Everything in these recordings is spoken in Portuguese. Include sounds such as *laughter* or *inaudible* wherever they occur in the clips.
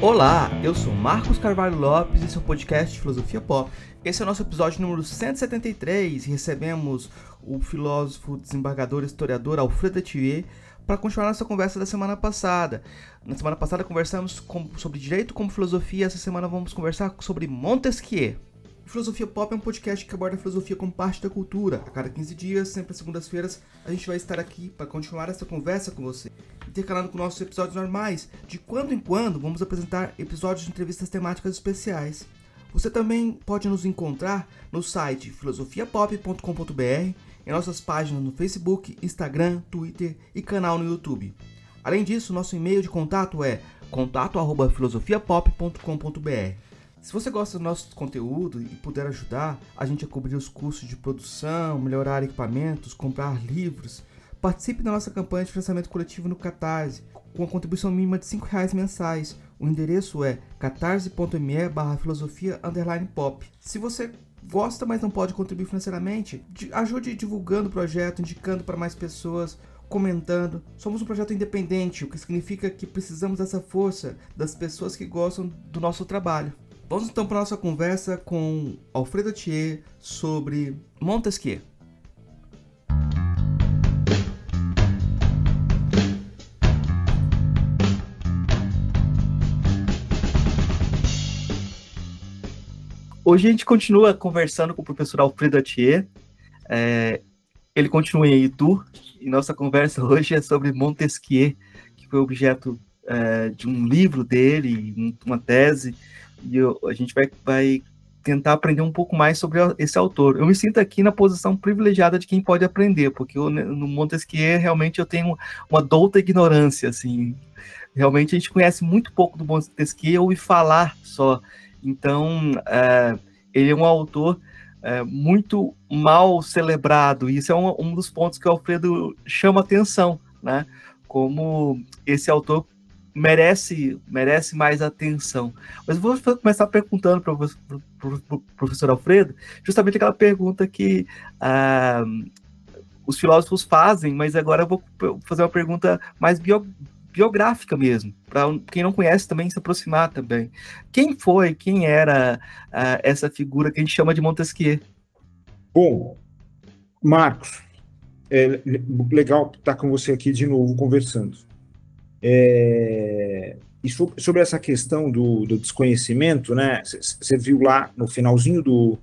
Olá, eu sou Marcos Carvalho Lopes e esse é podcast Filosofia Pop. Esse é o nosso episódio número 173 e recebemos o filósofo, desembargador historiador Alfredo Etier para continuar nossa conversa da semana passada. Na semana passada conversamos com, sobre direito como filosofia, essa semana vamos conversar sobre Montesquieu. Filosofia Pop é um podcast que aborda a filosofia como parte da cultura. A cada 15 dias, sempre às segundas-feiras, a gente vai estar aqui para continuar essa conversa com você. Intercalando com nossos episódios normais, de quando em quando vamos apresentar episódios de entrevistas temáticas especiais. Você também pode nos encontrar no site filosofiapop.com.br, em nossas páginas no Facebook, Instagram, Twitter e canal no YouTube. Além disso, nosso e-mail de contato é contato@filosofiapop.com.br. Se você gosta do nosso conteúdo e puder ajudar a gente a cobrir os custos de produção, melhorar equipamentos, comprar livros, participe da nossa campanha de financiamento coletivo no Catarse, com a contribuição mínima de R$ reais mensais. O endereço é catarse.me barra filosofia pop. Se você gosta, mas não pode contribuir financeiramente, ajude divulgando o projeto, indicando para mais pessoas, comentando. Somos um projeto independente, o que significa que precisamos dessa força das pessoas que gostam do nosso trabalho. Vamos então para nossa conversa com Alfredo Thier sobre Montesquieu. Hoje a gente continua conversando com o professor Alfredo Thier. É, ele continua em Itu e nossa conversa *laughs* hoje é sobre Montesquieu, que foi objeto é, de um livro dele, uma tese e eu, a gente vai, vai tentar aprender um pouco mais sobre esse autor. Eu me sinto aqui na posição privilegiada de quem pode aprender, porque eu, no Montesquieu realmente eu tenho uma douta ignorância, assim. Realmente a gente conhece muito pouco do Montesquieu e falar só. Então, é, ele é um autor é, muito mal celebrado, e isso é um, um dos pontos que o Alfredo chama atenção, né? Como esse autor merece, merece mais atenção. Mas vou começar perguntando para o professor Alfredo, justamente aquela pergunta que ah, os filósofos fazem, mas agora eu vou fazer uma pergunta mais bio, biográfica mesmo, para quem não conhece também se aproximar também. Quem foi, quem era ah, essa figura que a gente chama de Montesquieu? Bom, Marcos, é legal estar com você aqui de novo conversando. É, e sobre essa questão do, do desconhecimento, né? Você viu lá no finalzinho do,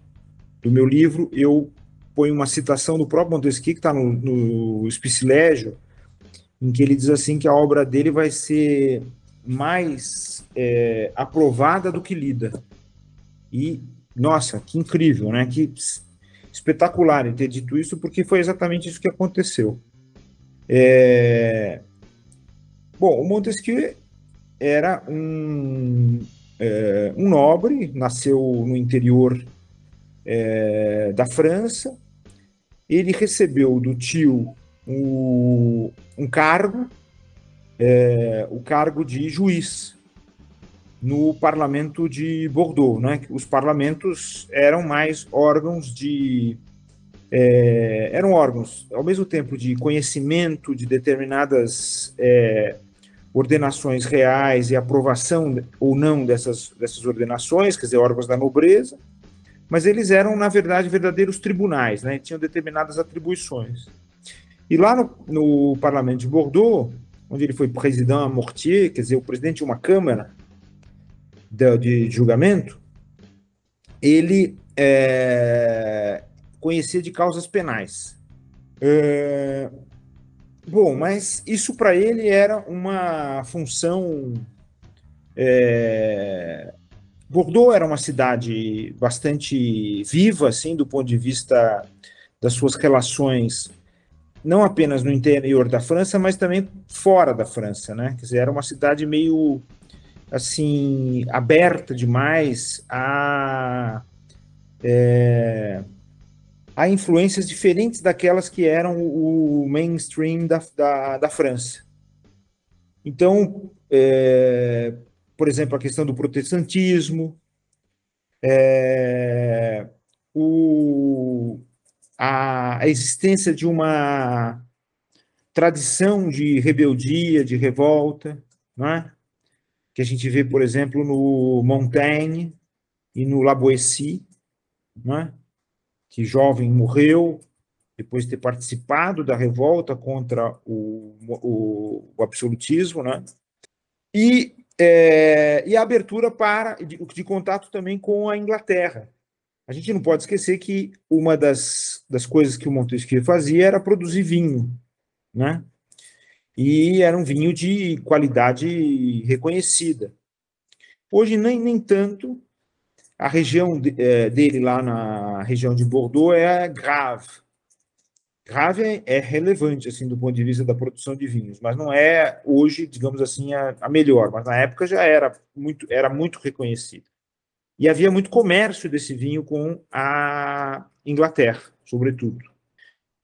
do meu livro, eu ponho uma citação do próprio Montesquieu, que está no, no Espicilégio, em que ele diz assim que a obra dele vai ser mais é, aprovada do que lida. E, nossa, que incrível, né? Que espetacular ter dito isso, porque foi exatamente isso que aconteceu. É, Bom, o Montesquieu era um, é, um nobre, nasceu no interior é, da França. Ele recebeu do tio um, um cargo, é, o cargo de juiz no parlamento de Bordeaux. Né? Os parlamentos eram mais órgãos de é, eram órgãos, ao mesmo tempo, de conhecimento de determinadas é, ordenações reais e aprovação ou não dessas, dessas ordenações, quer dizer, órgãos da nobreza, mas eles eram, na verdade, verdadeiros tribunais, né? tinham determinadas atribuições. E lá no, no parlamento de Bordeaux, onde ele foi presidente mortier, quer dizer, o presidente de uma câmara de, de julgamento, ele é, conhecia de causas penais. É, Bom, mas isso para ele era uma função. É... Bordeaux era uma cidade bastante viva, assim, do ponto de vista das suas relações, não apenas no interior da França, mas também fora da França, né? Quer dizer, era uma cidade meio assim aberta demais a é, a influências diferentes daquelas que eram o mainstream da, da, da França. Então, é, por exemplo, a questão do protestantismo, é, o, a, a existência de uma tradição de rebeldia, de revolta, não é? que a gente vê, por exemplo, no Montaigne e no La Boétie, né? Que jovem morreu depois de ter participado da revolta contra o, o, o absolutismo, né? e, é, e a abertura para de, de contato também com a Inglaterra, a gente não pode esquecer que uma das, das coisas que o Montesquieu fazia era produzir vinho, né? E era um vinho de qualidade reconhecida. Hoje, nem, nem tanto. A região de, é, dele, lá na região de Bordeaux, é grave. Grave é, é, relevante, assim, do ponto de vista da produção de vinhos, mas não é hoje, digamos assim, a, a melhor. Mas na época já era muito, era muito reconhecida. E havia muito comércio desse vinho com a Inglaterra, sobretudo.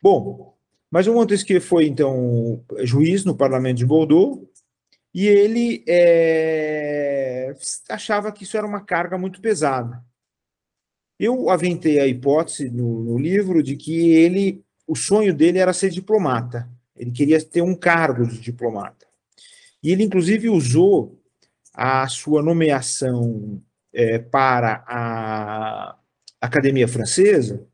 Bom, mas o Montesquieu foi, então, juiz no parlamento de Bordeaux, e ele é, achava que isso era uma carga muito pesada. Eu aventei a hipótese no, no livro de que ele, o sonho dele era ser diplomata. Ele queria ter um cargo de diplomata. E ele, inclusive, usou a sua nomeação é, para a Academia Francesa,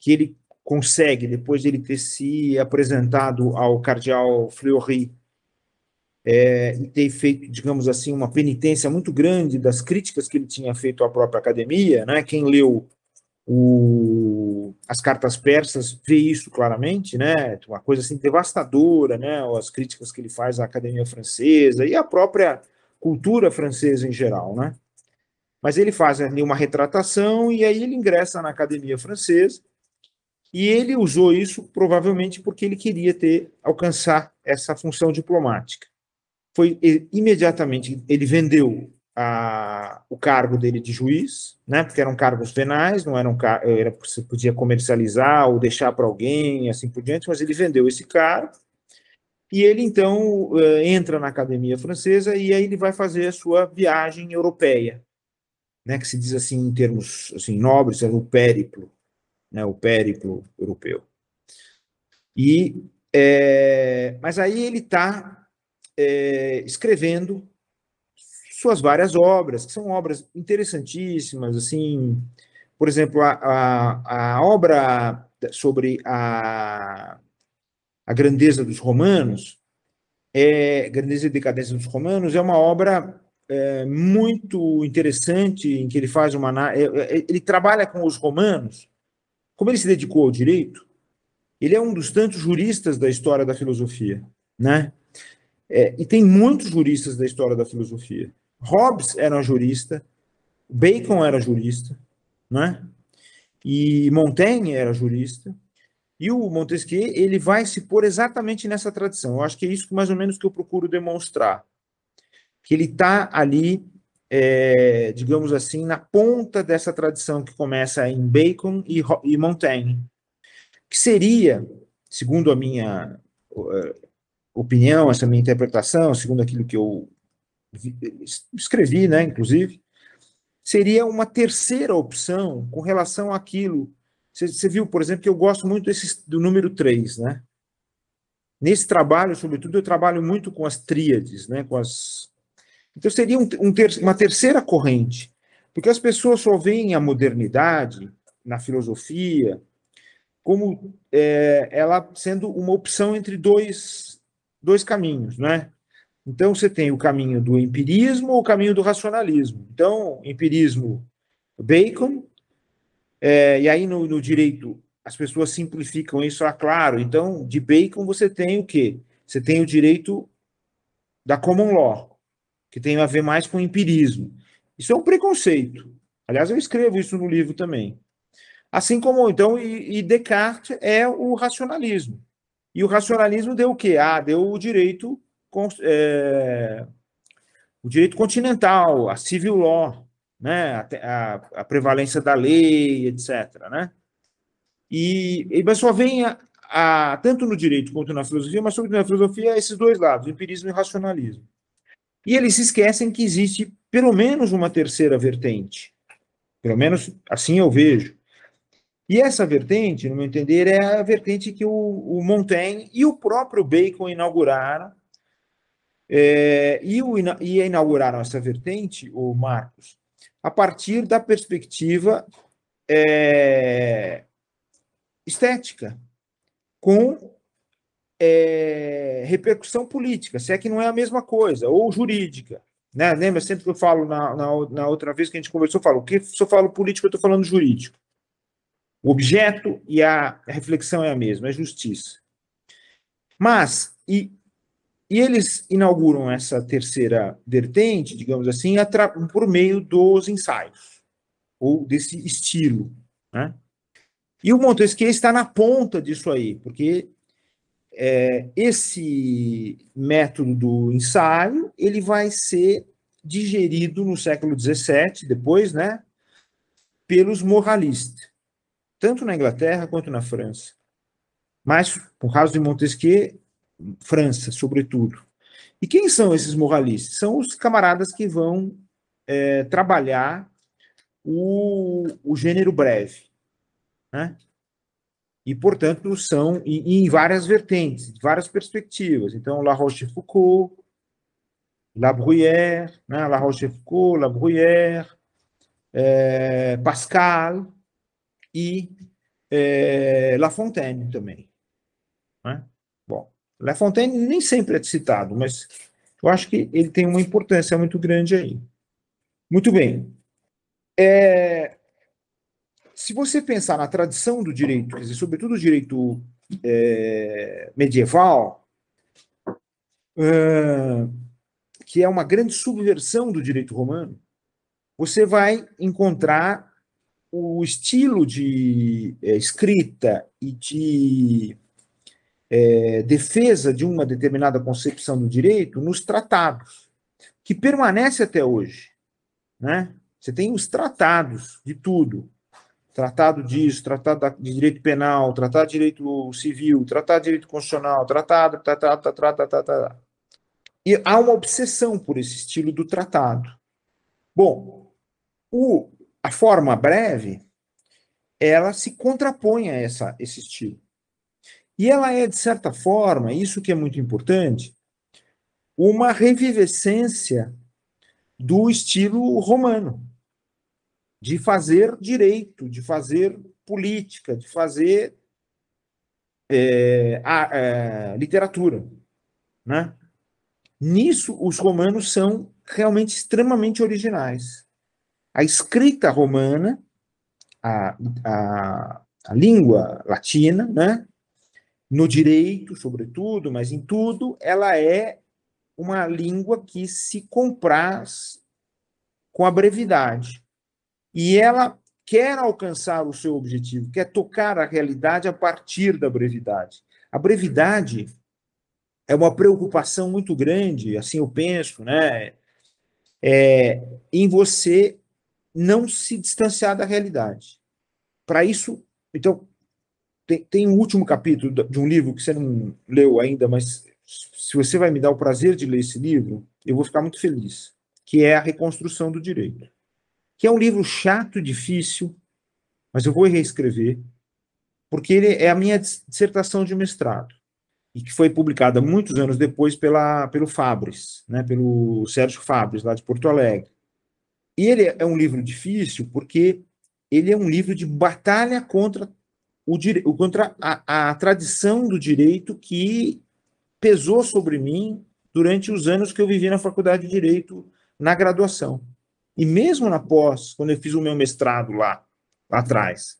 que ele consegue, depois de ele ter se apresentado ao cardeal Fleury é, e ter feito, digamos assim, uma penitência muito grande das críticas que ele tinha feito à própria academia, né? Quem leu o, as cartas persas vê isso claramente, né? Uma coisa assim devastadora, né? As críticas que ele faz à academia francesa e à própria cultura francesa em geral, né? Mas ele faz ali uma retratação e aí ele ingressa na academia francesa e ele usou isso provavelmente porque ele queria ter alcançar essa função diplomática. Foi imediatamente ele vendeu a, o cargo dele de juiz, né? Porque eram cargos penais, não eram era você podia comercializar ou deixar para alguém, assim por diante, mas ele vendeu esse cargo. E ele então eh, entra na academia francesa e aí ele vai fazer a sua viagem europeia né, que se diz assim em termos assim nobres, é o périplo, né, o périplo europeu. E é, mas aí ele está é, escrevendo suas várias obras, que são obras interessantíssimas, assim, por exemplo, a, a, a obra sobre a, a grandeza dos romanos, é, grandeza e decadência dos romanos, é uma obra é, muito interessante em que ele faz uma é, é, ele trabalha com os romanos. Como ele se dedicou ao direito, ele é um dos tantos juristas da história da filosofia, né? É, e tem muitos juristas da história da filosofia. Hobbes era jurista, Bacon era jurista, né? E Montaigne era jurista. E o Montesquieu, ele vai se pôr exatamente nessa tradição. Eu acho que é isso mais ou menos que eu procuro demonstrar que ele está ali, é, digamos assim, na ponta dessa tradição que começa em Bacon e, e Montaigne, que seria, segundo a minha uh, opinião, essa minha interpretação, segundo aquilo que eu escrevi, né, inclusive, seria uma terceira opção com relação àquilo. Você, viu, por exemplo, que eu gosto muito desse, do número 3, né? Nesse trabalho, sobretudo, eu trabalho muito com as tríades, né, com as então seria um, um ter, uma terceira corrente, porque as pessoas só veem a modernidade na filosofia como é, ela sendo uma opção entre dois, dois caminhos, né? Então você tem o caminho do empirismo ou o caminho do racionalismo. Então, empirismo, Bacon, é, e aí no, no, direito as pessoas simplificam isso, ah, claro. Então, de Bacon você tem o quê? Você tem o direito da common law, que tem a ver mais com empirismo. Isso é um preconceito. Aliás, eu escrevo isso no livro também. Assim como, então, e, e Descartes é o racionalismo. E o racionalismo deu o quê? Ah, deu o direito, é, o direito continental, a civil law, né? a, a, a prevalência da lei, etc. Né? E, e mas só vem a, a, tanto no direito quanto na filosofia, mas sobretudo na filosofia, esses dois lados, empirismo e racionalismo. E eles se esquecem que existe pelo menos uma terceira vertente. Pelo menos assim eu vejo. E essa vertente, no meu entender, é a vertente que o, o Montaigne e o próprio Bacon inauguraram, É, e, o, e inauguraram essa vertente, o Marcos, a partir da perspectiva é, estética, com é, repercussão política, se é que não é a mesma coisa, ou jurídica. Né? Lembra sempre que eu falo na, na, na outra vez que a gente conversou, eu falo, que se eu falo político, eu estou falando jurídico. O objeto e a, reflexão é a mesma, é justiça. Mas, e, e eles inauguram essa terceira vertente, digamos assim, por meio dos ensaios, ou desse estilo. Né? E o Montesquieu está na ponta disso aí, porque é, esse método do ensaio ele vai ser digerido no século XVII, depois, né, pelos moralistas, tanto na Inglaterra quanto na França. Mas, por causa de Montesquieu, França, sobretudo. E quem são esses moralistas? São os camaradas que vão é, trabalhar o, o gênero breve. Né? e, portanto, são em, em várias vertentes, várias perspectivas. Então, La Rochefoucauld, La Bruyère, né? La Rochefoucauld, La Bruyère, é, Pascal e é, La Fontaine também. Né? Bom, La Fontaine nem sempre é citado, mas eu acho que ele tem uma importância muito grande aí. Muito bem. É, se você pensar na tradição do direito, quer dizer, sobretudo o direito é, medieval, que é uma grande subversão do direito romano, você vai encontrar o estilo de é, escrita e de é, defesa de uma determinada concepção do direito nos tratados, que permanece até hoje. Né? Você tem os tratados de tudo tratado disso, tratado de direito penal, tratado de direito civil, tratado de direito constitucional, tratado, tratado, tratado, tratado, tratado. E há uma obsessão por esse estilo do tratado. Bom, o, a forma breve, ela se contrapõe a essa, esse estilo. E ela é, de certa forma, isso que é muito importante, uma revivescência do estilo romano de fazer direito, de fazer política, de fazer é, a, a, é, literatura. Né? Nisso, os romanos são realmente extremamente originais. A escrita romana, a, a, a língua latina, né? no direito, sobretudo, mas em tudo, ela é uma língua que se compraz com a brevidade. E ela quer alcançar o seu objetivo, quer tocar a realidade a partir da brevidade. A brevidade é uma preocupação muito grande, assim eu penso, né? É, em você não se distanciar da realidade. Para isso, então, tem, tem um último capítulo de um livro que você não leu ainda, mas se você vai me dar o prazer de ler esse livro, eu vou ficar muito feliz, que é a reconstrução do direito que é um livro chato, difícil, mas eu vou reescrever, porque ele é a minha dissertação de mestrado, e que foi publicada muitos anos depois pela, pelo Fabres, né, pelo Sérgio Fabres, lá de Porto Alegre. Ele é um livro difícil porque ele é um livro de batalha contra, o, contra a, a tradição do direito que pesou sobre mim durante os anos que eu vivi na faculdade de Direito na graduação. E mesmo na pós, quando eu fiz o meu mestrado lá, lá atrás.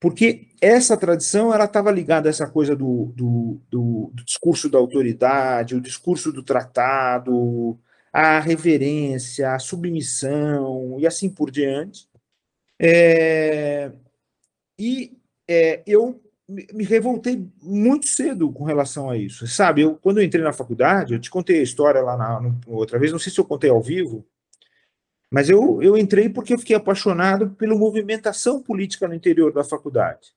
Porque essa tradição ela estava ligada a essa coisa do, do, do, do, discurso da autoridade, o discurso do tratado, a reverência, a submissão e assim por diante. É, e é, eu me revoltei muito cedo com relação a isso. Sabe, eu, quando eu entrei na faculdade, eu te contei a história lá na, na outra vez, não sei se eu contei ao vivo, mas eu, eu entrei porque eu fiquei apaixonado pela movimentação política no interior da faculdade.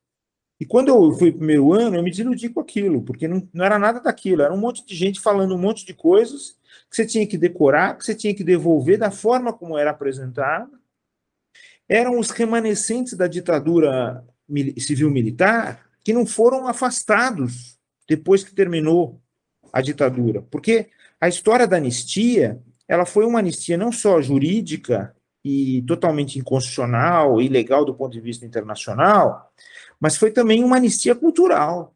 E quando eu fui primeiro ano, eu me desiludi com aquilo, porque não, não era nada daquilo, era um monte de gente falando um monte de coisas que você tinha que decorar, que você tinha que devolver da forma como era apresentada. Eram os remanescentes da ditadura civil-militar que não foram afastados depois que terminou a ditadura, porque A história da anistia, ela foi uma anistia não só jurídica e totalmente inconstitucional ilegal do ponto de vista internacional, mas foi também uma anistia cultural.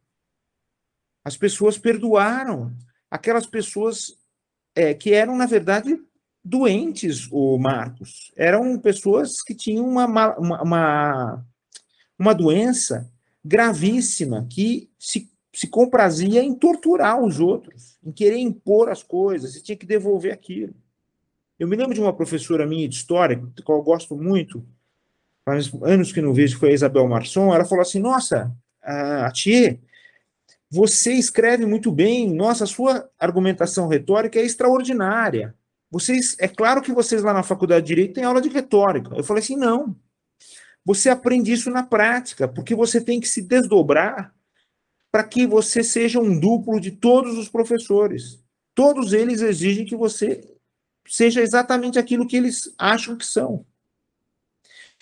As pessoas perdoaram aquelas pessoas é, que eram, na verdade, doentes, o Marcos. Eram pessoas que tinham uma, uma, uma, uma doença gravíssima que se, se comprazia em torturar os outros, em querer impor as coisas, e tinha que devolver aquilo. Eu me lembro de uma professora minha de história, que eu gosto muito, faz anos que não vejo, foi a Isabel Marçom, ela falou assim, nossa, a Tia, você escreve muito bem, nossa, sua argumentação retórica é extraordinária. Vocês, é claro que vocês lá na faculdade de Direito têm aula de retórica. Eu falei assim, não. Você aprende isso na prática, porque você tem que se desdobrar para que você seja um duplo de todos os professores. Todos eles exigem que você seja exatamente aquilo que eles acham que são.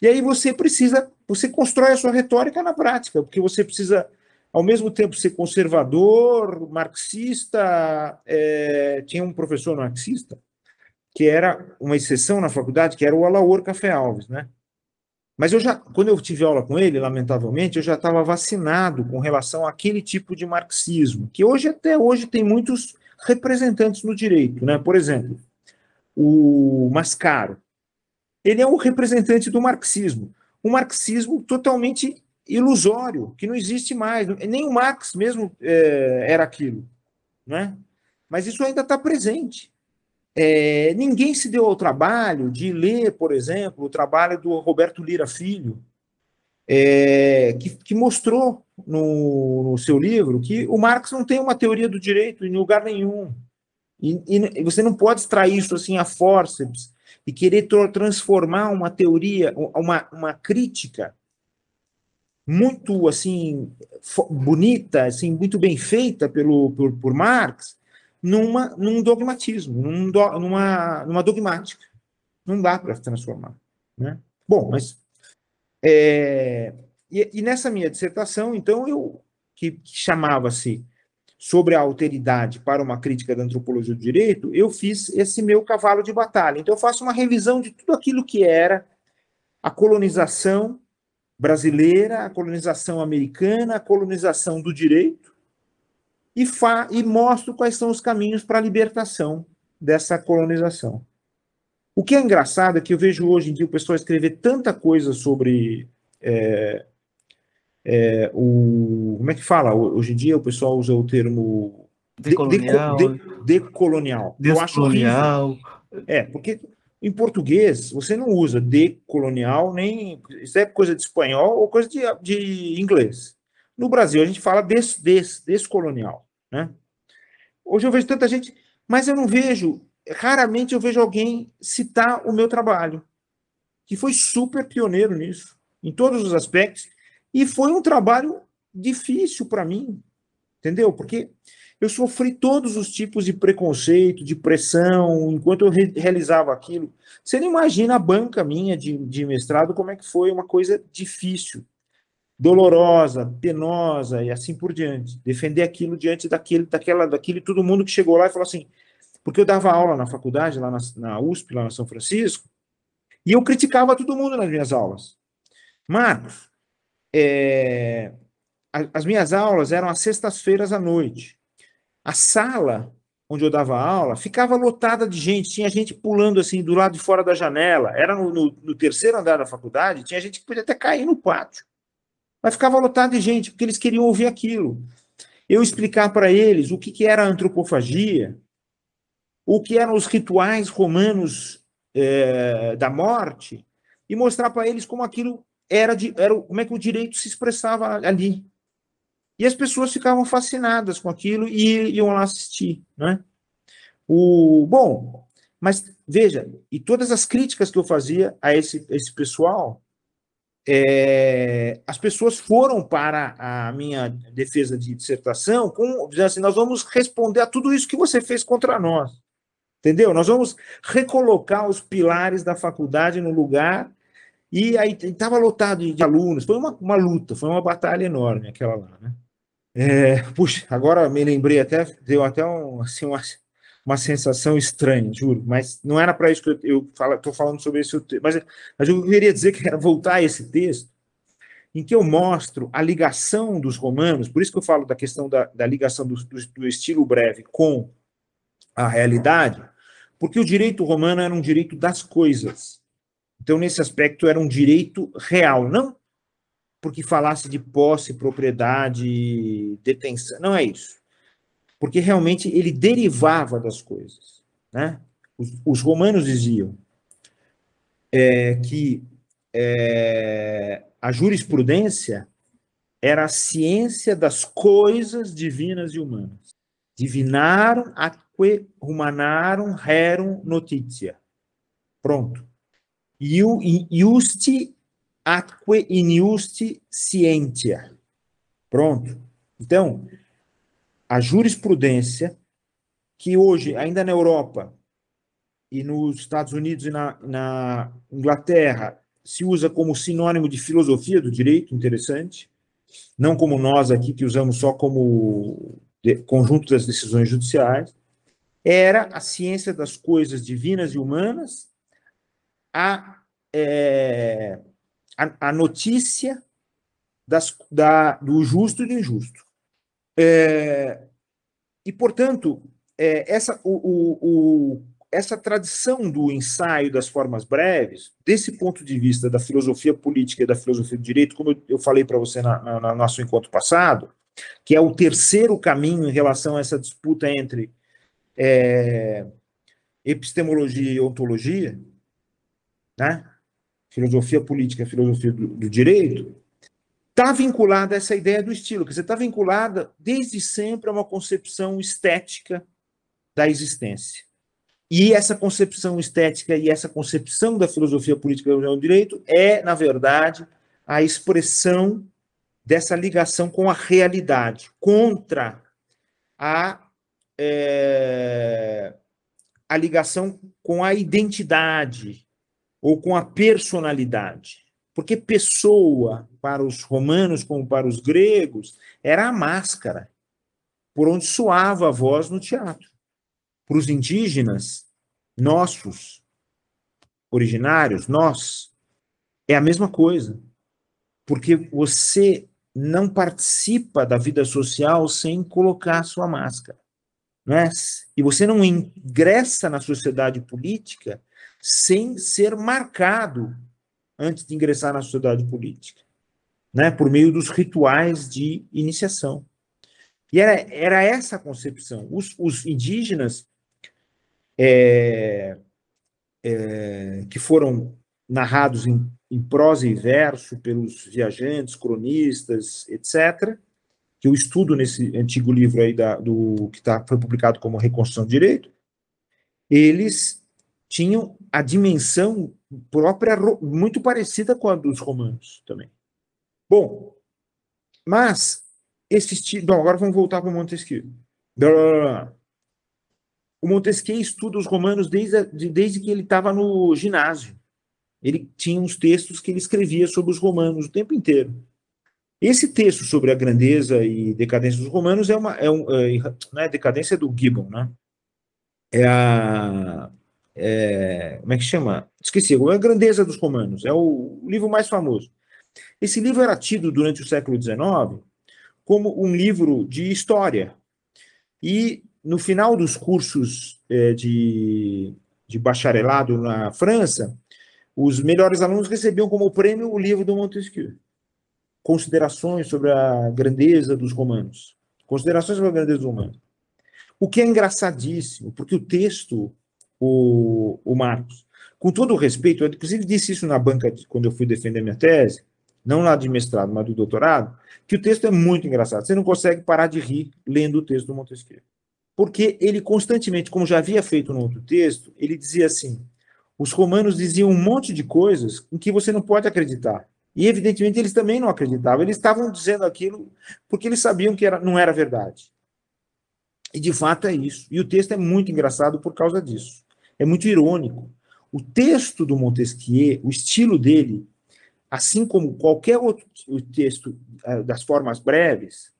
E aí você precisa, você constrói a sua retórica na prática, porque você precisa, ao mesmo tempo, ser conservador, marxista. É, tinha um professor marxista que era uma exceção na faculdade, que era o Alaor Café Alves, né? Mas eu já, quando eu tive aula com ele, lamentavelmente, eu já estava vacinado com relação àquele tipo de marxismo, que hoje, até hoje, tem muitos representantes no direito, né? Por exemplo, o Mascaro. Ele é um representante do marxismo. Um marxismo totalmente ilusório, que não existe mais. Nem o Marx mesmo é, era aquilo. Né? Mas isso ainda está presente. É, ninguém se deu ao trabalho de ler, por exemplo, o trabalho do Roberto Lira Filho, é, que, que, mostrou no, no, seu livro que o Marx não tem uma teoria do direito em lugar nenhum. E, e você não pode extrair isso assim a forceps e querer transformar uma teoria, uma, uma crítica muito assim bonita, assim muito bem feita pelo por, por Marx, numa num dogmatismo, num do, numa numa dogmática. Não dá para transformar, né? Bom, mas é, e, e, nessa minha dissertação, então eu que, que chamava-se sobre a alteridade para uma crítica da antropologia do direito, eu fiz esse meu cavalo de batalha. Então, eu faço uma revisão de tudo aquilo que era a colonização brasileira, a colonização americana, a colonização do direito, e, fa e mostro quais são os caminhos para a libertação dessa colonização. O que é engraçado é que eu vejo hoje em dia o pessoal escrever tanta coisa sobre é, é, o, como é que fala? Hoje em dia o pessoal usa o termo decolonial. De, de, decolonial. Descolonial. É, porque em português você não usa decolonial, nem. Isso é coisa de espanhol ou coisa de, de inglês. No Brasil a gente fala des, des, descolonial. Né? Hoje eu vejo tanta gente, mas eu não vejo, raramente eu vejo alguém citar o meu trabalho, que foi super pioneiro nisso, em todos os aspectos e foi um trabalho difícil para mim, entendeu? Porque eu sofri todos os tipos de preconceito, de pressão, enquanto eu re realizava aquilo. Você não imagina a banca minha de, de mestrado, como é que foi uma coisa difícil, dolorosa, penosa e assim por diante. Defender aquilo diante daquele, daquela, daquele todo mundo que chegou lá e falou assim, porque eu dava aula na faculdade, lá na, na USP, lá na São Francisco, e eu criticava todo mundo nas minhas aulas. Marcos, é, as minhas aulas eram às sextas-feiras à noite. A sala onde eu dava aula ficava lotada de gente, tinha gente pulando assim do lado de fora da janela. Era no, no, no terceiro andar da faculdade, tinha gente que podia até cair no pátio. Mas ficava lotado de gente, porque eles queriam ouvir aquilo. Eu explicar para eles o que, que era a antropofagia, o que eram os rituais romanos é, da morte, e mostrar para eles como aquilo era, de, era como é que o direito se expressava ali. E as pessoas ficavam fascinadas com aquilo e iam lá assistir, né? O, bom, mas veja, e todas as críticas que eu fazia a esse, esse pessoal, é, as pessoas foram para a minha defesa de dissertação com dizendo assim: nós vamos responder a tudo isso que você fez contra nós. Entendeu? Nós vamos recolocar os pilares da faculdade no lugar e aí estava lotado de alunos, foi uma, uma luta, foi uma batalha enorme aquela lá, né? É, puxa, agora me lembrei até, deu até um, assim, uma, uma sensação estranha, juro, mas não era para isso que eu estou falando sobre esse texto. Mas, mas eu queria dizer que era voltar a esse texto, em que eu mostro a ligação dos romanos, por isso que eu falo da questão da, da ligação do, do, do estilo breve com a realidade, porque o direito romano era um direito das coisas. Então, nesse aspecto, era um direito real, não porque falasse de posse, propriedade, detenção, não é isso porque realmente ele derivava das coisas. Né? Os, os romanos diziam é, que é, a jurisprudência era a ciência das coisas divinas e humanas. Divinarum atque humanarum rerum notitia. Pronto. Iusti atque injusti scientia. Pronto. Então, a jurisprudência, que hoje, ainda na Europa e nos Estados Unidos e na, na Inglaterra, se usa como sinônimo de filosofia do direito, interessante, não como nós aqui, que usamos só como conjunto das decisões judiciais, era a ciência das coisas divinas e humanas, a, é, a, a, notícia das, da, do justo e do injusto. É, e, portanto, é, essa, o, o, o, essa tradição do ensaio das formas breves, desse ponto de vista da filosofia política e da filosofia do direito, como eu, falei para você na, na, no nosso encontro passado, que é o terceiro caminho em relação a essa disputa entre é, epistemologia e ontologia, né? filosofia política filosofia do, do direito, está vinculada a essa ideia do estilo, quer dizer, está vinculada desde sempre a uma concepção estética da existência. E essa concepção estética e essa concepção da filosofia política do direito é, na verdade, a expressão dessa ligação com a realidade, contra a, é, a ligação com a identidade ou com a personalidade. Porque pessoa, para os romanos como para os gregos, era a máscara por onde soava a voz no teatro. Para os indígenas, nossos, originários, nós, é a mesma coisa. Porque você não participa da vida social sem colocar sua máscara. Não é? E você não ingressa na sociedade política sem ser marcado antes de ingressar na sociedade política, né, por meio dos rituais de iniciação. E era, era essa a concepção. Os, os indígenas é, é, que foram narrados em, em, prosa e verso pelos viajantes, cronistas, etc., que eu estudo nesse antigo livro aí da, do que tá, foi publicado como Reconstrução do Direito, eles tinham a dimensão própria, muito parecida com a dos romanos também. Bom, mas esse estilo. Bom, agora vamos voltar para o Montesquieu. O Montesquieu estuda os romanos desde, desde que ele estava no ginásio. Ele tinha uns textos que ele escrevia sobre os romanos o tempo inteiro. Esse texto sobre a grandeza e decadência dos romanos é uma. É um, é, não é decadência do Gibbon, né? É a é, como é que chama? Esqueci, a Grandeza dos Romanos, é o livro mais famoso. Esse livro era tido durante o século XIX como um livro de história. E no final dos cursos é, de, de bacharelado na França, os melhores alunos recebiam como prêmio o livro do Montesquieu. Considerações sobre a grandeza dos romanos. Considerações sobre a grandeza dos romanos. O que é engraçadíssimo, porque o texto o, o Marcos. Com todo o respeito, eu inclusive disse isso na banca de, quando eu fui defender minha tese, não lá de mestrado, mas do doutorado, que o texto é muito engraçado. Você não consegue parar de rir lendo o texto do Montesquieu. Porque ele constantemente, como já havia feito no outro texto, ele dizia assim: os romanos diziam um monte de coisas em que você não pode acreditar. E evidentemente eles também não acreditavam. Eles estavam dizendo aquilo porque eles sabiam que era, não era verdade. E de fato é isso. E o texto é muito engraçado por causa disso é muito irônico. O texto do Montesquieu, o estilo dele, assim como qualquer outro texto uh, das formas breves,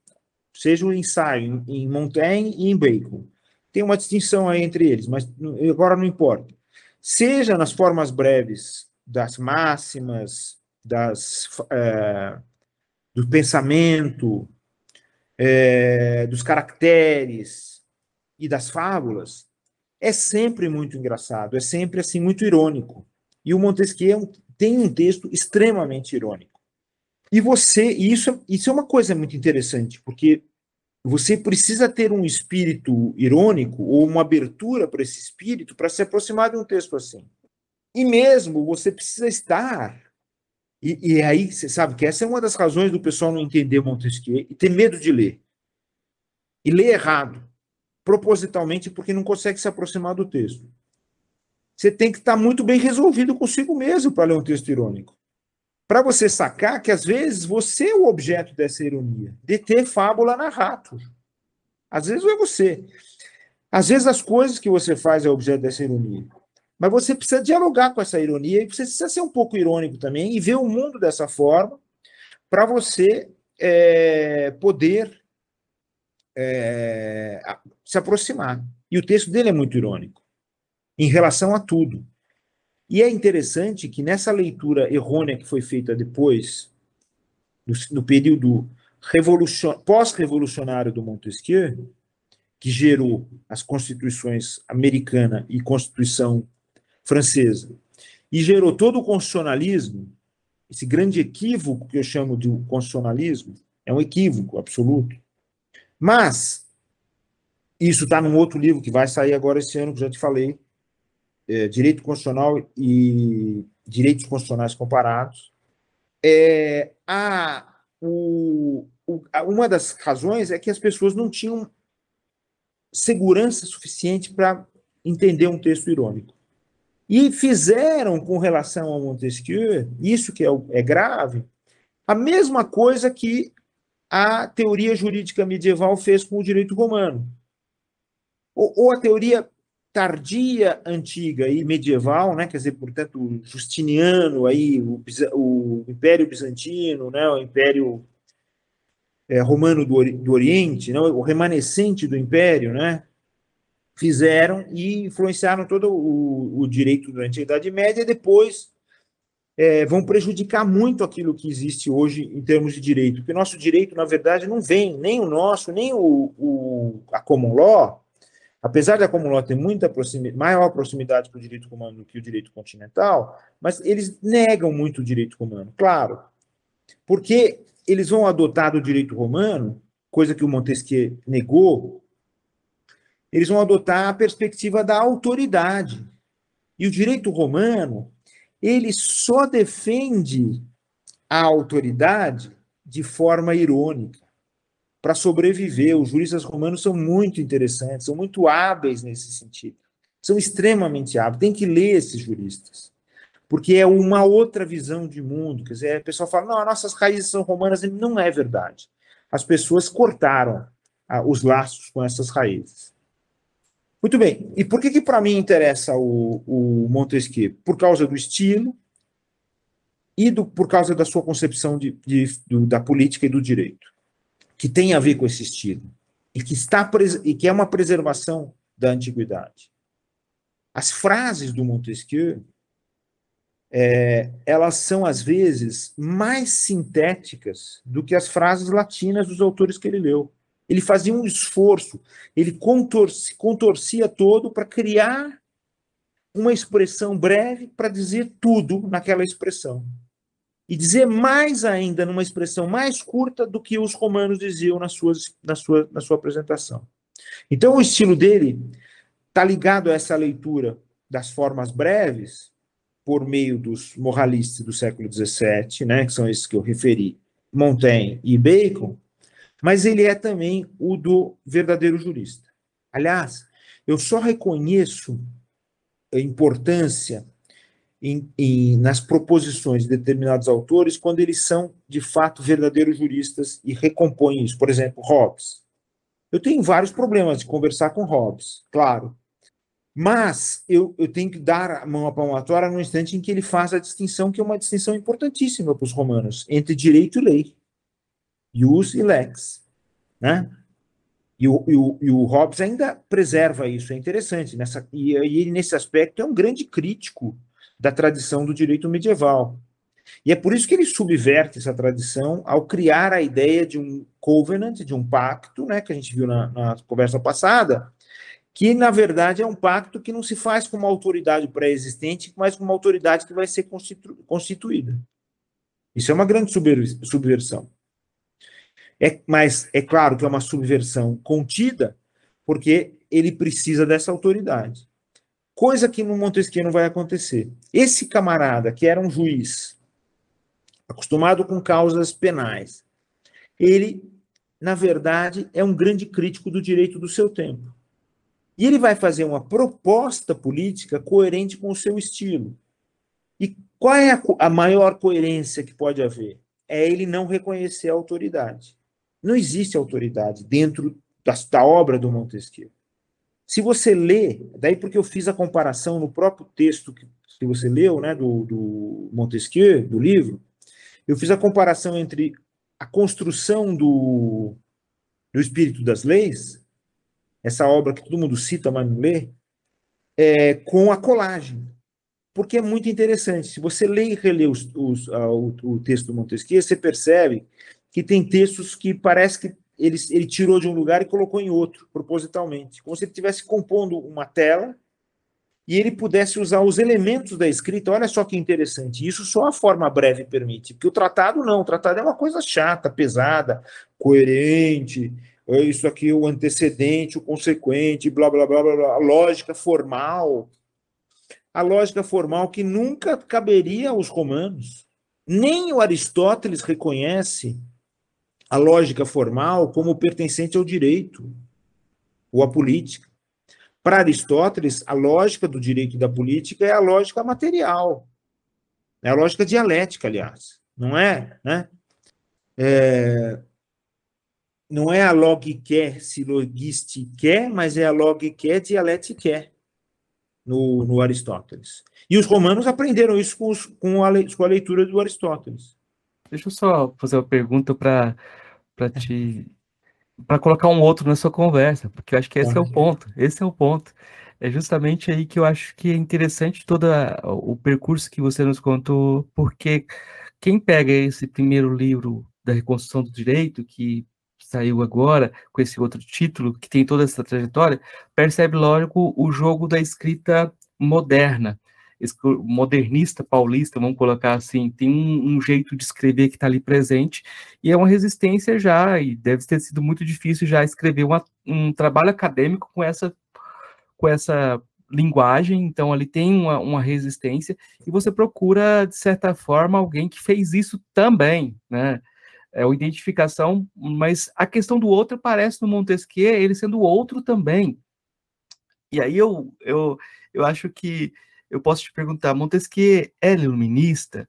seja o ensaio em Montaigne e em Bacon, tem uma distinção aí entre eles, mas agora não importa. Seja nas formas breves das máximas, das, é, do pensamento, é, dos caracteres e das fábulas, é sempre muito engraçado, é sempre assim muito irônico. E o Montesquieu é tem um texto extremamente irônico. E você, e isso, isso é uma coisa muito interessante, porque você precisa ter um espírito irônico ou uma abertura para esse espírito para se aproximar de um texto assim. E mesmo você precisa estar. E, e aí, você sabe que essa é uma das razões do pessoal não entender Montesquieu e ter medo de ler. E ler errado, propositalmente, porque não consegue se aproximar do texto. Você tem que estar muito bem resolvido consigo mesmo para ler um texto irônico para você sacar que às vezes você é o objeto dessa ironia, de ter fábula na rato. Às vezes não é você. Às vezes as coisas que você faz é objeto dessa ironia. Mas você precisa dialogar com essa ironia e você precisa ser um pouco irônico também e ver o mundo dessa forma para você é, poder é, se aproximar. E o texto dele é muito irônico em relação a tudo. E é interessante que nessa leitura errônea que foi feita depois, no, no período pós-revolucionário do Montesquieu, que gerou as constituições americana e constituição francesa, e gerou todo o constitucionalismo, esse grande equívoco que eu chamo de constitucionalismo, é um equívoco absoluto. Mas, isso está num outro livro que vai sair agora esse ano, que já te falei, é, direito constitucional e direitos constitucionais comparados. É, a, o, o, uma das razões é que as pessoas não tinham segurança suficiente para entender um texto irônico. E fizeram, com relação ao Montesquieu, isso que é, é grave, a mesma coisa que a teoria jurídica medieval fez com o direito romano. Ou, ou a teoria tardia, antiga e medieval, né? quer dizer, portanto, Justiniano, aí, o, o Império Bizantino, né? o Império é, Romano do, do Oriente, né? o remanescente do Império, né? fizeram e influenciaram todo o, o direito durante a Idade Média depois é, vão prejudicar muito aquilo que existe hoje em termos de direito, porque nosso direito, na verdade, não vem, nem o nosso, nem o, o a common law, Apesar da Common ter muita proximidade, maior proximidade com o direito romano do que o direito continental, mas eles negam muito o direito romano, claro. Porque eles vão adotar o direito romano, coisa que o Montesquieu negou, eles vão adotar a perspectiva da autoridade. E o direito romano, ele só defende a autoridade de forma irônica para sobreviver. Os juristas romanos são muito interessantes, são muito hábeis nesse sentido. São extremamente hábeis. Tem que ler esses juristas. Porque é uma outra visão de mundo. Quer dizer, a pessoa fala, não, as nossas raízes são romanas. Não é verdade. As pessoas cortaram ah, os laços com essas raízes. Muito bem. E por que, que para mim interessa o, o Montesquieu? Por causa do estilo e do, por causa da sua concepção de, de, do, da política e do direito que tem a ver com esse estilo e que está e que é uma preservação da antiguidade. As frases do Montesquieu é, elas são às vezes mais sintéticas do que as frases latinas dos autores que ele leu. Ele fazia um esforço, ele contorcia, contorcia todo para criar uma expressão breve para dizer tudo naquela expressão e dizer mais ainda numa expressão mais curta do que os romanos diziam na, suas, na, sua, na sua apresentação. Então, o estilo dele está ligado a essa leitura das formas breves, por meio dos moralistas do século XVII, né, que são esses que eu referi, Montaigne e Bacon, mas ele é também o do verdadeiro jurista. Aliás, eu só reconheço a importância em, em, nas proposições de determinados autores quando eles são, de fato, verdadeiros juristas e recompõem isso. Por exemplo, Hobbes. Eu tenho vários problemas de conversar com Hobbes, claro. Mas eu, eu tenho que dar a mão à palmatória no instante em que ele faz a distinção, que é uma distinção importantíssima para os romanos, entre direito e lei. Ius e lex. Né? E o, e, o, e o Hobbes ainda preserva isso, é interessante. Nessa, e, e ele, nesse aspecto, é um grande crítico da tradição do direito medieval. E é por isso que ele subverte essa tradição ao criar a ideia de um covenant, de um pacto, né, que a gente viu na, na conversa passada, que na verdade é um pacto que não se faz com uma autoridade pré-existente, mas com uma autoridade que vai ser constitu constituída. Isso é uma grande subversão. É, mas é claro que é uma subversão contida, porque ele precisa dessa autoridade. Coisa que no Montesquieu não vai acontecer. Esse camarada, que era um juiz, acostumado com causas penais, ele, na verdade, é um grande crítico do direito do seu tempo. E ele vai fazer uma proposta política coerente com o seu estilo. E qual é a, a maior coerência que pode haver? É ele não reconhecer a autoridade. Não existe autoridade dentro da, da obra do Montesquieu. Se você lê, daí porque eu fiz a comparação no próprio texto que, que você leu, né, do, do Montesquieu, do livro, eu fiz a comparação entre a construção do, do Espírito das Leis, essa obra que todo mundo cita, mas não lê, é, com a colagem. Porque é muito interessante. Se você lê e relê os, os, o, o texto do Montesquieu, você percebe que tem textos que parece que ele, ele tirou de um lugar e colocou em outro, propositalmente. Como se ele estivesse compondo uma tela e ele pudesse usar os elementos da escrita. Olha só que interessante. Isso só a forma breve permite. Porque o tratado não. O tratado é uma coisa chata, pesada, coerente. É isso aqui, o antecedente, o consequente, blá, blá, blá, blá, blá. A lógica formal. A lógica formal que nunca caberia aos romanos. Nem o Aristóteles reconhece a lógica formal como pertencente ao direito ou à política. Para Aristóteles, a lógica do direito e da política é a lógica material, é a lógica dialética, aliás, não é, né? É, não é a logique silogistique, mas é a logique dialétique no, no Aristóteles. E os romanos aprenderam isso com, os, com, a, com a leitura do Aristóteles. Deixa eu só fazer uma pergunta para para te para colocar um outro na sua conversa, porque eu acho que esse é o ponto. Esse é o ponto. É justamente aí que eu acho que é interessante todo o percurso que você nos contou, porque quem pega esse primeiro livro da reconstrução do direito, que saiu agora com esse outro título, que tem toda essa trajetória, percebe, lógico, o jogo da escrita moderna modernista paulista, vamos colocar assim, tem um, um jeito de escrever que está ali presente, e é uma resistência já, e deve ter sido muito difícil já escrever uma, um trabalho acadêmico com essa, com essa linguagem, então ali tem uma, uma resistência, e você procura, de certa forma, alguém que fez isso também, né? É uma identificação, mas a questão do outro parece no Montesquieu, ele sendo outro também. E aí eu, eu, eu acho que eu posso te perguntar, Montesquieu é iluminista?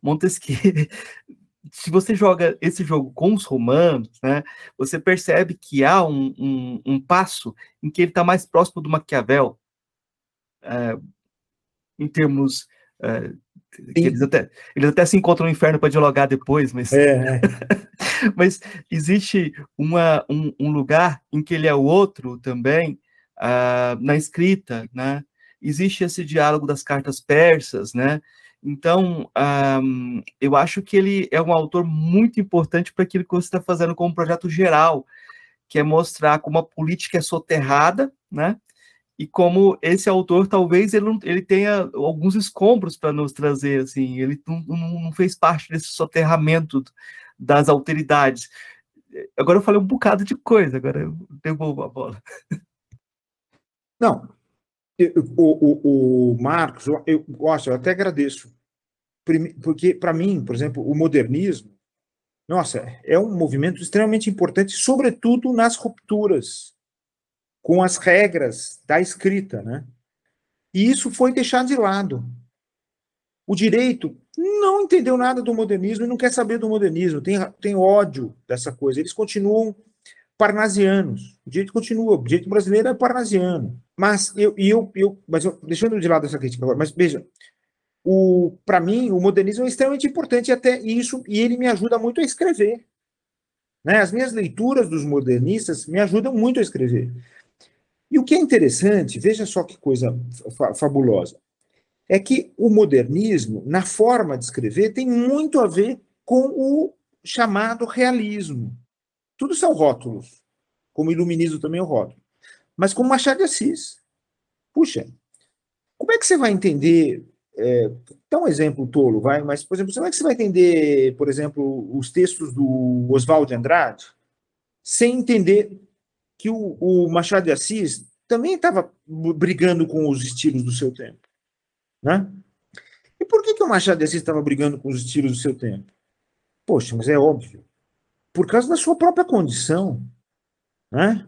Montesquieu, *laughs* se você joga esse jogo com os romanos, né, você percebe que há um, um, um passo em que ele está mais próximo do Maquiavel, é, em termos. É, eles, até, eles até se encontram no inferno para dialogar depois, mas, é, é. *laughs* mas existe uma, um, um, lugar em que ele é o outro também, uh, na escrita, né? Existe esse diálogo das cartas persas, né? Então, um, eu acho que ele é um autor muito importante para aquilo que você está fazendo como projeto geral, que é mostrar como a política é soterrada, né? E como esse autor, talvez, ele, ele tenha alguns escombros para nos trazer, assim, ele não, não, fez parte desse soterramento das alteridades. Agora eu falei um bocado de coisa, agora eu devolvo a bola. Não, o, o, o Marcos, eu, gosto, eu até agradeço, porque para mim, por exemplo, o modernismo, nossa, é um movimento extremamente importante, sobretudo nas rupturas com as regras da escrita, né? E isso foi deixado de lado. O direito não entendeu nada do modernismo e não quer saber do modernismo, tem, tem ódio dessa coisa. Eles continuam parnasianos. O direito continua, o direito brasileiro é parnasiano. Mas eu, eu, eu, mas eu, deixando de lado essa crítica agora, mas veja, o para mim o modernismo é extremamente importante até isso e ele me ajuda muito a escrever. Né? As minhas leituras dos modernistas me ajudam muito a escrever. E o que é interessante, veja só que coisa fabulosa, é que o modernismo, na forma de escrever, tem muito a ver com o chamado realismo. Tudo são rótulos, como iluminismo também é um rótulo. Mas com Machado de Assis. Puxa, como é que você vai entender é, dá um exemplo tolo, vai, mas, por exemplo, como é que você vai entender, por exemplo, os textos do Oswald de Andrade sem entender que o, o Machado de Assis também estava brigando com os estilos do seu tempo, né? E por que, que o Machado de Assis estava brigando com os estilos do seu tempo? Poxa, mas é óbvio. Por causa da sua própria condição, né?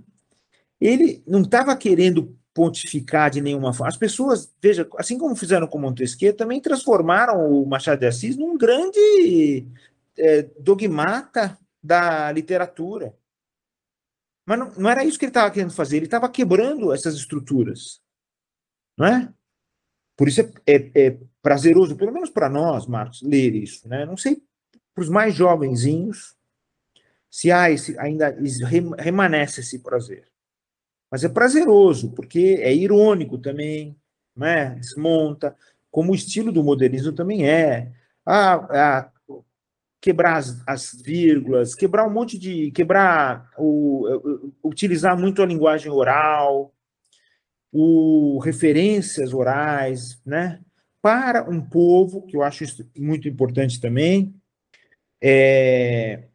Ele não estava querendo pontificar de nenhuma forma. As pessoas, veja, assim como fizeram com Montesquieu, também transformaram o Machado de Assis num grande é, dogmata da literatura. Mas não, não era isso que ele estava querendo fazer, ele estava quebrando essas estruturas. Não é? Por isso é, é, é prazeroso, pelo menos para nós, Marcos, ler isso. Né? Não sei para os mais jovenzinhos se há esse, ainda remanesce esse prazer. Mas é prazeroso, porque é irônico também, né? desmonta, como o estilo do modernismo também é. Ah, ah, quebrar as, as, vírgulas, quebrar um monte de. quebrar o, utilizar muito a linguagem oral, o referências orais, né? Para um povo, que eu acho muito importante também, é,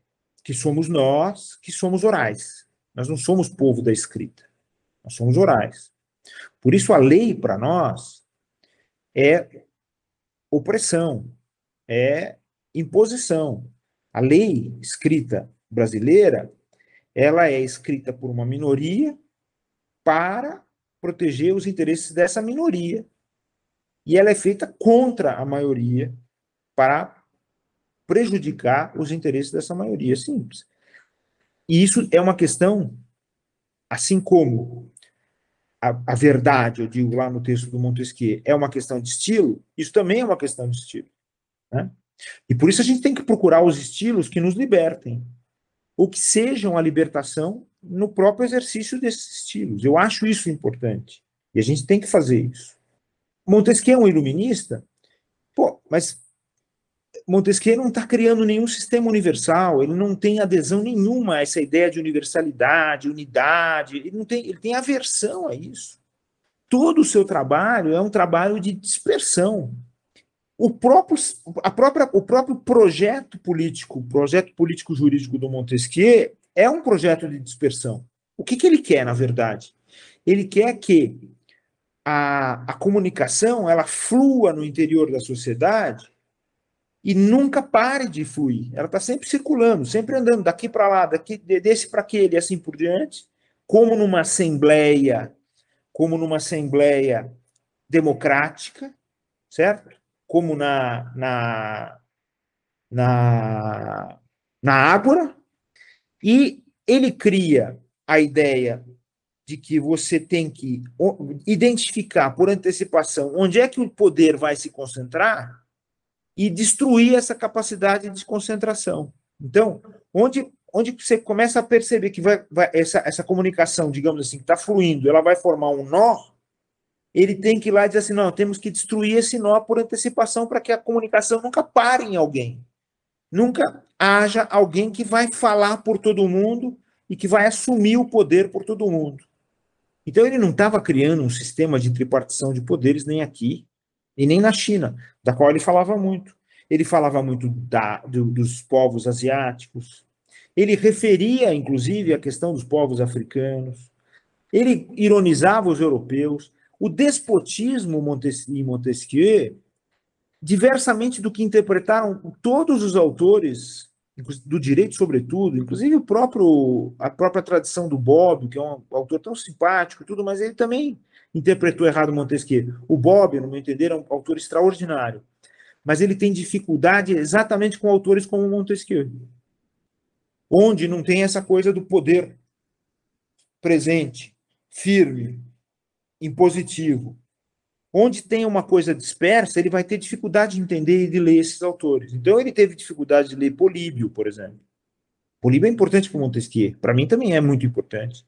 que somos nós, que somos orais. Nós não somos povo da escrita. Nós somos orais. Por isso, a lei, para nós, é opressão, é imposição. A lei escrita brasileira, ela é escrita por uma minoria para proteger os interesses dessa minoria. E ela é feita contra a maioria para prejudicar os interesses dessa maioria. Simples. E isso é uma questão assim como a, a, verdade, eu digo lá no texto do Montesquieu, é uma questão de estilo, isso também é uma questão de estilo. Né? E por isso a gente tem que procurar os estilos que nos libertem, ou que sejam a libertação no próprio exercício desses estilos. Eu acho isso importante. E a gente tem que fazer isso. Montesquieu é um iluminista? Pô, mas Montesquieu não está criando nenhum sistema universal, ele não tem adesão nenhuma a essa ideia de universalidade, unidade, ele não tem, ele tem aversão a isso. Todo o seu trabalho é um trabalho de dispersão. O próprio, a própria, o próprio projeto político, projeto político jurídico do Montesquieu é um projeto de dispersão. O que, que ele quer, na verdade? Ele quer que a, a comunicação ela flua no interior da sociedade e nunca pare de fluir. Ela está sempre circulando, sempre andando daqui para lá, daqui desse para aquele, assim por diante, como numa assembleia, como numa assembleia democrática, certo? Como na na na, na Ágora, e ele cria a ideia de que você tem que identificar por antecipação onde é que o poder vai se concentrar e destruir essa capacidade de concentração. Então, onde, onde você começa a perceber que vai, vai essa, essa comunicação, digamos assim, que está fluindo, ela vai formar um nó, ele tem que ir lá e dizer assim, não, temos que destruir esse nó por antecipação para que a comunicação nunca pare em alguém. Nunca haja alguém que vai falar por todo mundo e que vai assumir o poder por todo mundo. Então ele não estava criando um sistema de tripartição de poderes nem aqui, e nem na China, da qual ele falava muito. Ele falava muito da, do, dos povos asiáticos, ele referia, inclusive, a questão dos povos africanos, ele ironizava os europeus. O despotismo em Montesquieu, diversamente do que interpretaram todos os autores do direito, sobretudo, inclusive o próprio, a própria tradição do Bob, que é um autor tão simpático, tudo, mas ele também interpretou errado Montesquieu. O Bob, no meu entender, é um autor extraordinário, mas ele tem dificuldade exatamente com autores como Montesquieu, onde não tem essa coisa do poder presente, firme, impositivo. Onde tem uma coisa dispersa, ele vai ter dificuldade de entender e de ler esses autores. Então, ele teve dificuldade de ler Políbio, por exemplo. Políbio é importante para Montesquieu, para mim também é muito importante.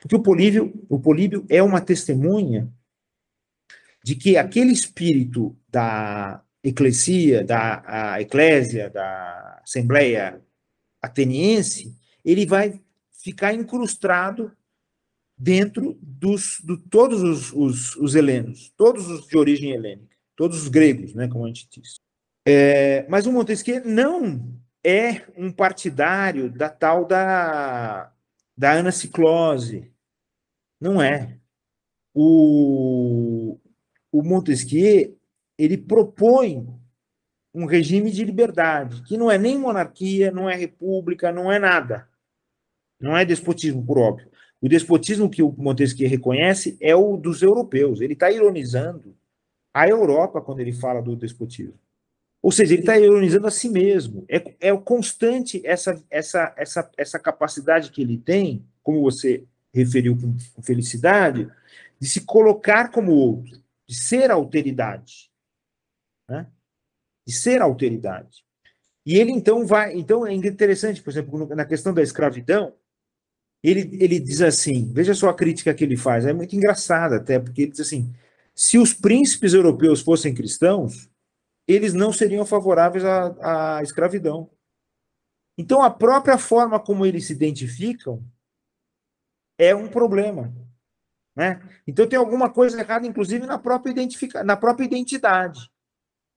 Porque o Políbio, o Políbio é uma testemunha de que aquele espírito da eclesia, da eclésia, da assembleia ateniense, ele vai ficar incrustado dentro dos de todos os, os, os, helenos, todos os de origem helênica, todos os gregos, né, como a gente diz. É, mas o Montesquieu não é um partidário da tal da, da anaciclose. Não é. O, o Montesquieu ele propõe um regime de liberdade, que não é nem monarquia, não é república, não é nada. Não é despotismo, por óbvio. O despotismo que o Montesquieu reconhece é o dos europeus. Ele está ironizando a Europa quando ele fala do despotismo. Ou seja, ele está ironizando a si mesmo. É, é o constante essa, essa, essa, essa capacidade que ele tem, como você referiu com, com felicidade, de se colocar como outro, de ser alteridade. Né? De ser alteridade. E ele então vai. Então é interessante, por exemplo, na questão da escravidão, ele, ele diz assim: veja só a crítica que ele faz, é muito engraçada até, porque ele diz assim: se os príncipes europeus fossem cristãos, eles não seriam favoráveis à, à escravidão. Então, a própria forma como eles se identificam é um problema. Né? Então, tem alguma coisa errada, inclusive, na própria, identifica na própria identidade.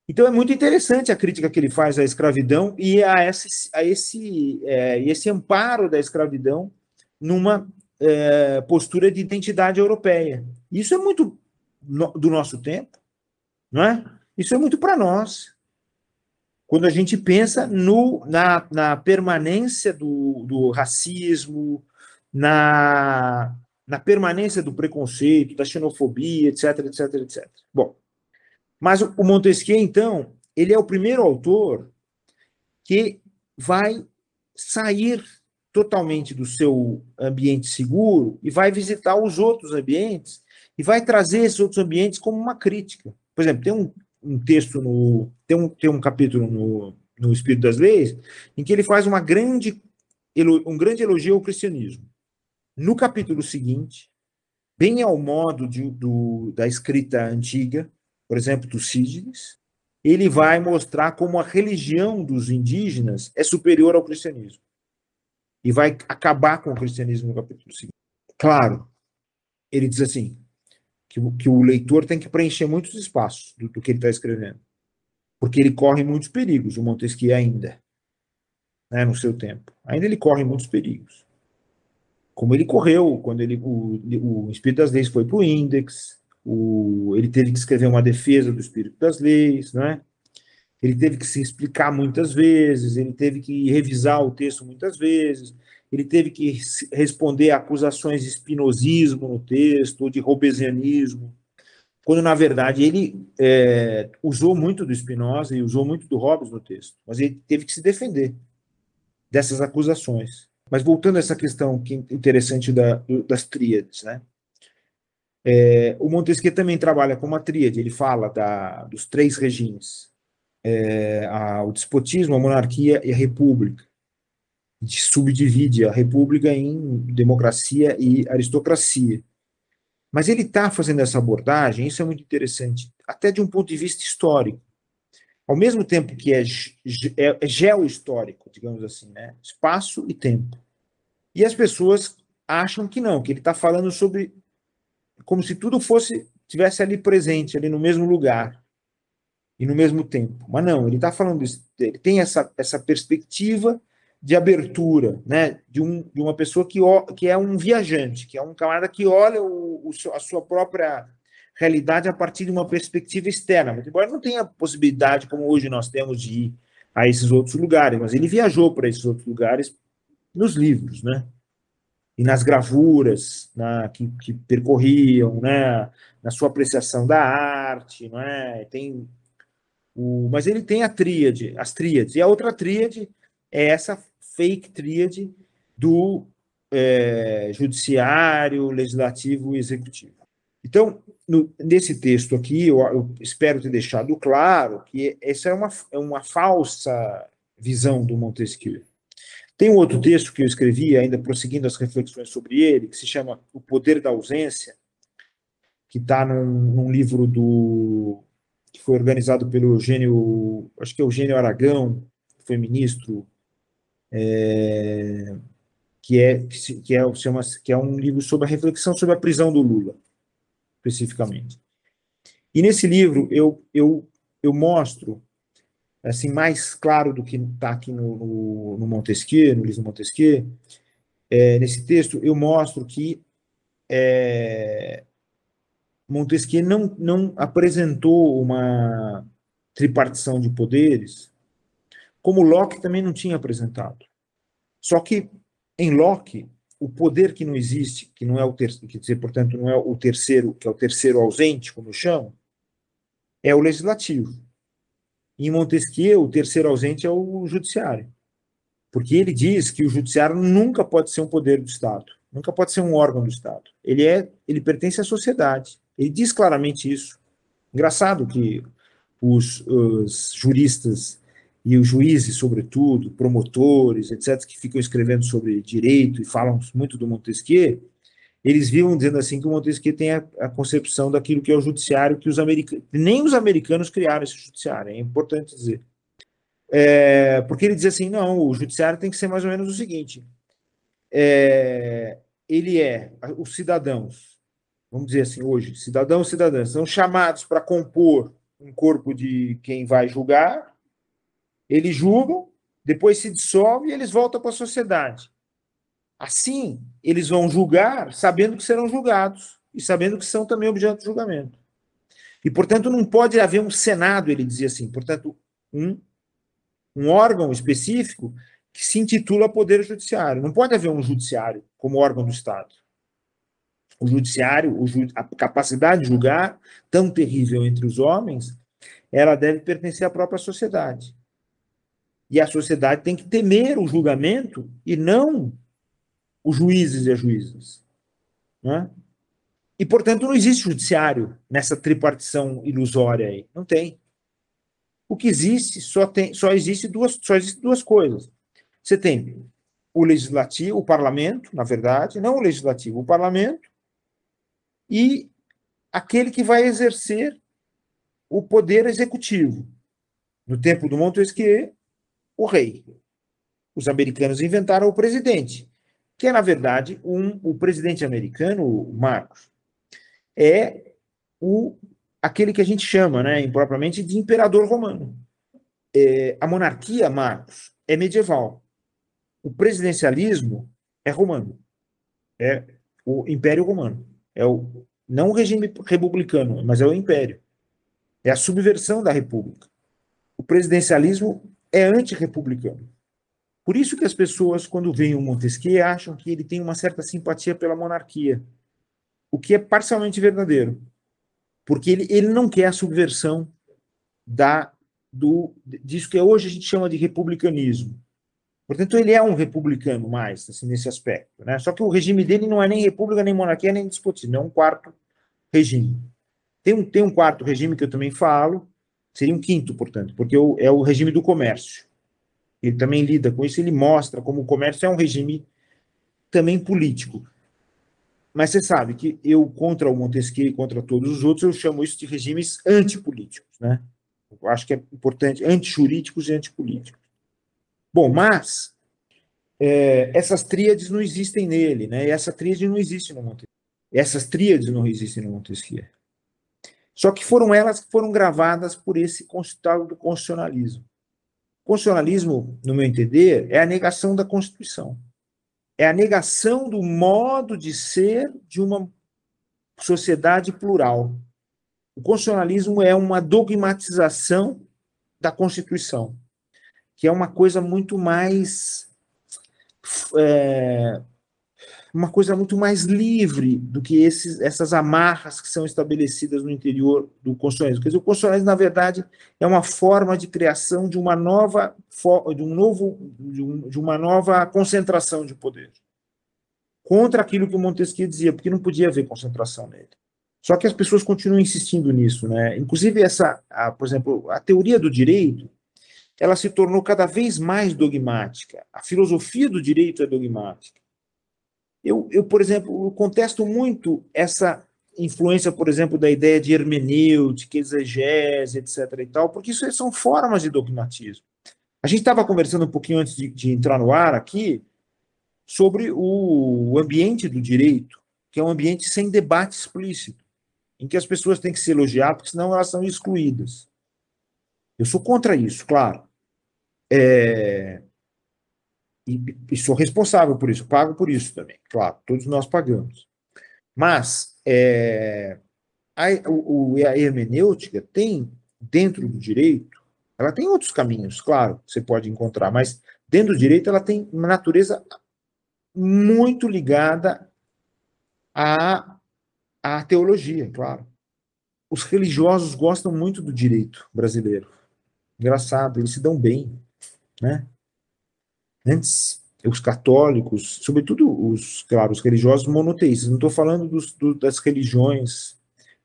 Então, é muito interessante a crítica que ele faz à escravidão e a esse, a esse, é, esse amparo da escravidão numa é, postura de identidade europeia. Isso é muito no, do nosso tempo, não é? Isso é muito para nós. Quando a gente pensa no, na, na permanência do, do racismo, na, na permanência do preconceito, da xenofobia, etc, etc, etc. Bom, mas o Montesquieu, então, ele é o primeiro autor que vai sair totalmente do seu ambiente seguro e vai visitar os outros ambientes e vai trazer esses outros ambientes como uma crítica. Por exemplo, tem um, um texto no. Tem um, tem um capítulo no, no Espírito das Leis em que ele faz uma grande, um grande elogio ao cristianismo. No capítulo seguinte, bem ao modo de, do, da escrita antiga, por exemplo, Tucídides, ele vai mostrar como a religião dos indígenas é superior ao cristianismo. E vai acabar com o cristianismo no capítulo seguinte. Claro, ele diz assim: que, que o leitor tem que preencher muitos espaços do, do que ele está escrevendo. Porque ele corre muitos perigos, o Montesquieu ainda, né, no seu tempo. Ainda ele corre muitos perigos. Como ele correu quando ele, o, o Espírito das Leis foi para o Index, ele teve que escrever uma defesa do Espírito das Leis, né? ele teve que se explicar muitas vezes, ele teve que revisar o texto muitas vezes, ele teve que responder a acusações de espinosismo no texto, de robesianismo, quando, na verdade, ele é, usou muito do Spinoza e usou muito do Hobbes no texto, mas ele teve que se defender dessas acusações. Mas voltando a essa questão que é interessante da, das tríades, né? É, o Montesquieu também trabalha com uma tríade, ele fala da, dos três regimes, é, a, o despotismo, a monarquia e a república subdivide a república em democracia e aristocracia. Mas ele está fazendo essa abordagem, isso é muito interessante, até de um ponto de vista histórico. Ao mesmo tempo que é, é, é geohistórico, digamos assim, né? espaço e tempo. E as pessoas acham que não, que ele está falando sobre como se tudo fosse tivesse ali presente, ali no mesmo lugar e no mesmo tempo. Mas não, ele está falando ele tem essa, essa perspectiva de abertura, né, de, um, de uma pessoa que, que é um viajante, que é um camarada que olha o, o, a sua própria realidade a partir de uma perspectiva externa. Mas, embora não tenha possibilidade, como hoje nós temos, de ir a esses outros lugares, mas ele viajou para esses outros lugares nos livros, né? E nas gravuras na, que, que percorriam, né? Na sua apreciação da arte, não é? Tem o, mas ele tem a tríade, as tríades. E a outra tríade é essa fake tríade do é, judiciário, legislativo e executivo. Então, no, nesse texto aqui, eu, eu, espero ter deixado claro que essa é uma, é uma falsa visão do Montesquieu. Tem um outro texto que eu escrevi, ainda prosseguindo as reflexões sobre ele, que se chama O Poder da Ausência, que está num, num, livro do que foi organizado pelo Eugênio, acho que é Eugênio Aragão, que foi ministro, é, que é que, é chama, que é um livro sobre a reflexão sobre a prisão do Lula, especificamente. E nesse livro eu eu eu mostro assim mais claro do que está aqui no, no, no, Montesquieu, no livro Montesquieu, é, nesse texto eu mostro que é, Montesquieu não, não apresentou uma tripartição de poderes, como Locke também não tinha apresentado. Só que em Locke, o poder que não existe, que não é o terceiro, quer dizer, portanto, não é o terceiro, que é o terceiro ausente, como chamo, é o legislativo. Em Montesquieu, o terceiro ausente é o judiciário. Porque ele diz que o judiciário nunca pode ser um poder do Estado, nunca pode ser um órgão do Estado. Ele é, ele pertence à sociedade. Ele diz claramente isso. Engraçado que os, os juristas e os juízes, sobretudo, promotores, etc., que ficam escrevendo sobre direito e falam muito do Montesquieu, eles vivam dizendo assim que o Montesquieu tem a, a, concepção daquilo que é o judiciário que os americanos, nem os americanos criaram esse judiciário, é importante dizer. É, porque ele diz assim, não, o judiciário tem que ser mais ou menos o seguinte, é, ele é, os cidadãos, vamos dizer assim hoje, cidadãos e cidadãs, são chamados para compor um corpo de quem vai julgar, eles julgam, depois se dissolve e eles voltam para a sociedade. Assim, eles vão julgar sabendo que serão julgados e sabendo que são também objeto de julgamento. E, portanto, não pode haver um Senado, ele dizia assim, portanto, um, um órgão específico que se intitula Poder Judiciário. Não pode haver um judiciário como órgão do Estado. O judiciário, a capacidade de julgar, tão terrível entre os homens, ela deve pertencer à própria sociedade. E a sociedade tem que temer o julgamento e não os juízes e as juízas. Né? E, portanto, não existe judiciário nessa tripartição ilusória aí. Não tem. O que existe só tem, só existe duas, só existe duas coisas. Você tem o legislativo, o parlamento, na verdade, não o legislativo, o parlamento, e aquele que vai exercer o poder executivo. No tempo do Montesquieu, o rei. Os americanos inventaram o presidente, que é, na verdade, um, o presidente americano, Marcos, é o, aquele que a gente chama, né, impropriamente, de imperador romano. É, a monarquia, Marcos, é medieval. O presidencialismo é romano. É o Império Romano. É o, não o regime republicano, mas é o Império. É a subversão da República. O presidencialismo é antirrepublicano. Por isso que as pessoas, quando veem o Montesquieu, acham que ele tem uma certa simpatia pela monarquia, o que é parcialmente verdadeiro, porque ele, ele não quer a subversão da do disso que hoje a gente chama de republicanismo. Portanto, ele é um republicano mais assim, nesse aspecto. Né? Só que o regime dele não é nem república, nem monarquia, nem despotismo, é um quarto regime. Tem um, tem um quarto regime que eu também falo, Seria um quinto, portanto, porque é o regime do comércio. Ele também lida com isso, ele mostra como o comércio é um regime também político. Mas você sabe que eu, contra o Montesquieu e contra todos os outros, eu chamo isso de regimes antipolíticos, né? Eu acho que é importante, antijurídicos e antipolíticos. Bom, mas é, essas tríades não existem nele, né? E essa tríade não existe no Montesquieu. Essas tríades não existem no Montesquieu. Só que foram elas que foram gravadas por esse tal do constitucionalismo. O constitucionalismo, no meu entender, é a negação da Constituição. É a negação do modo de ser de uma sociedade plural. O constitucionalismo é uma dogmatização da Constituição, que é uma coisa muito mais é, uma coisa muito mais livre do que esses, essas amarras que são estabelecidas no interior do constitucionalismo. Quer dizer, o constitucionalismo, na verdade, é uma forma de criação de uma nova, de um novo, de, um, de uma nova concentração de poder. Contra aquilo que o Montesquieu dizia, porque não podia haver concentração nele. Só que as pessoas continuam insistindo nisso, né? Inclusive essa, a, por exemplo, a teoria do direito, ela se tornou cada vez mais dogmática. A filosofia do direito é dogmática. Eu, eu por exemplo, contesto muito essa influência, por exemplo, da ideia de hermenêutica, exegese, etc. e tal, porque isso são formas de dogmatismo. A gente estava conversando um pouquinho antes de, de, entrar no ar aqui sobre o ambiente do direito, que é um ambiente sem debate explícito, em que as pessoas têm que se elogiar, porque senão elas são excluídas. Eu sou contra isso, claro. É... E, e, sou responsável por isso, pago por isso também, claro, todos nós pagamos. Mas é, a, o, a hermenêutica tem, dentro do direito, ela tem outros caminhos, claro, você pode encontrar, mas dentro do direito ela tem uma natureza muito ligada à, à teologia, claro. Os religiosos gostam muito do direito brasileiro. Engraçado, eles se dão bem, né? Antes, os católicos, sobretudo os, claro, os religiosos monoteístas, não estou falando dos, do, das religiões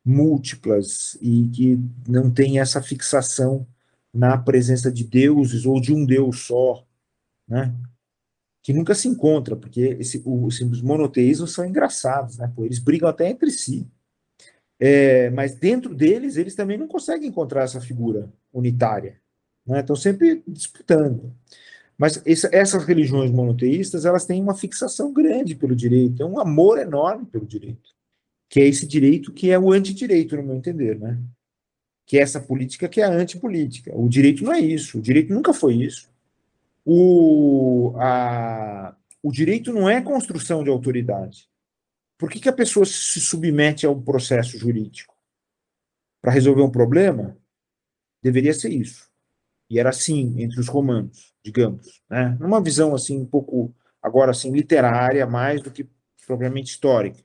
múltiplas e que não tem essa fixação na presença de deuses ou de um Deus só, né? Que nunca se encontra, porque esse, os, os monoteísmos são engraçados, né? Pô, eles brigam até entre si. É, mas dentro deles, eles também não conseguem encontrar essa figura unitária. Né? Estão sempre disputando. Mas essa, essas religiões monoteístas, elas têm uma fixação grande pelo direito, é um amor enorme pelo direito, que é esse direito que é o antidireito, no meu entender, né? Que é essa política que é a antipolítica. O direito não é isso, o direito nunca foi isso. O, a, o direito não é construção de autoridade. Por que, que a pessoa se submete a um processo jurídico? Para resolver um problema? Deveria ser isso. E era assim entre os romanos digamos, né? Numa visão assim um pouco agora assim literária mais do que propriamente histórica.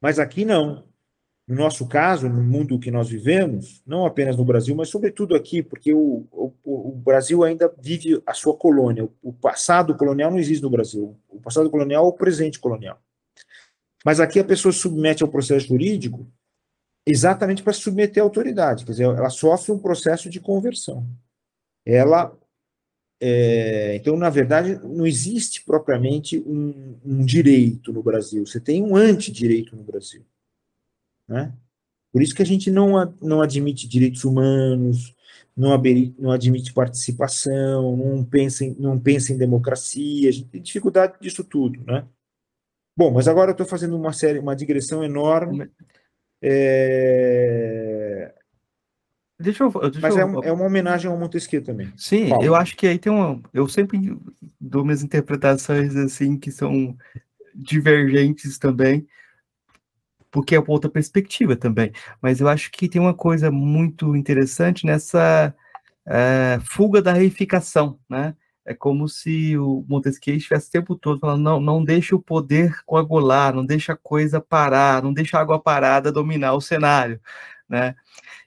Mas aqui não. No nosso caso, no mundo que nós vivemos, não apenas no Brasil, mas sobretudo aqui, porque o, o, o Brasil ainda vive a sua colônia. O passado colonial não existe no Brasil. O passado colonial é o presente colonial. Mas aqui a pessoa se submete ao processo jurídico exatamente para se submeter à autoridade. Quer dizer, ela sofre um processo de conversão. Ela é, então, na verdade, não existe propriamente um, um, direito no Brasil, você tem um antidireito no Brasil. Né? Por isso que a gente não, não admite direitos humanos, não, não admite participação, não pensa, em, não pensa em democracia, a gente tem dificuldade disso tudo. Né? Bom, mas agora eu estou fazendo uma série, uma digressão enorme. É, Deixa eu, deixa Mas eu... é, um, é, uma homenagem ao Montesquieu também. Sim, Paulo. eu acho que aí tem uma. Eu sempre dou minhas interpretações assim que são divergentes também, porque é outra perspectiva também. Mas eu acho que tem uma coisa muito interessante nessa é, fuga da reificação, né? É como se o Montesquieu estivesse o tempo todo falando: não, não deixe o poder coagular, não deixe a coisa parar, não deixe a água parada dominar o cenário, né?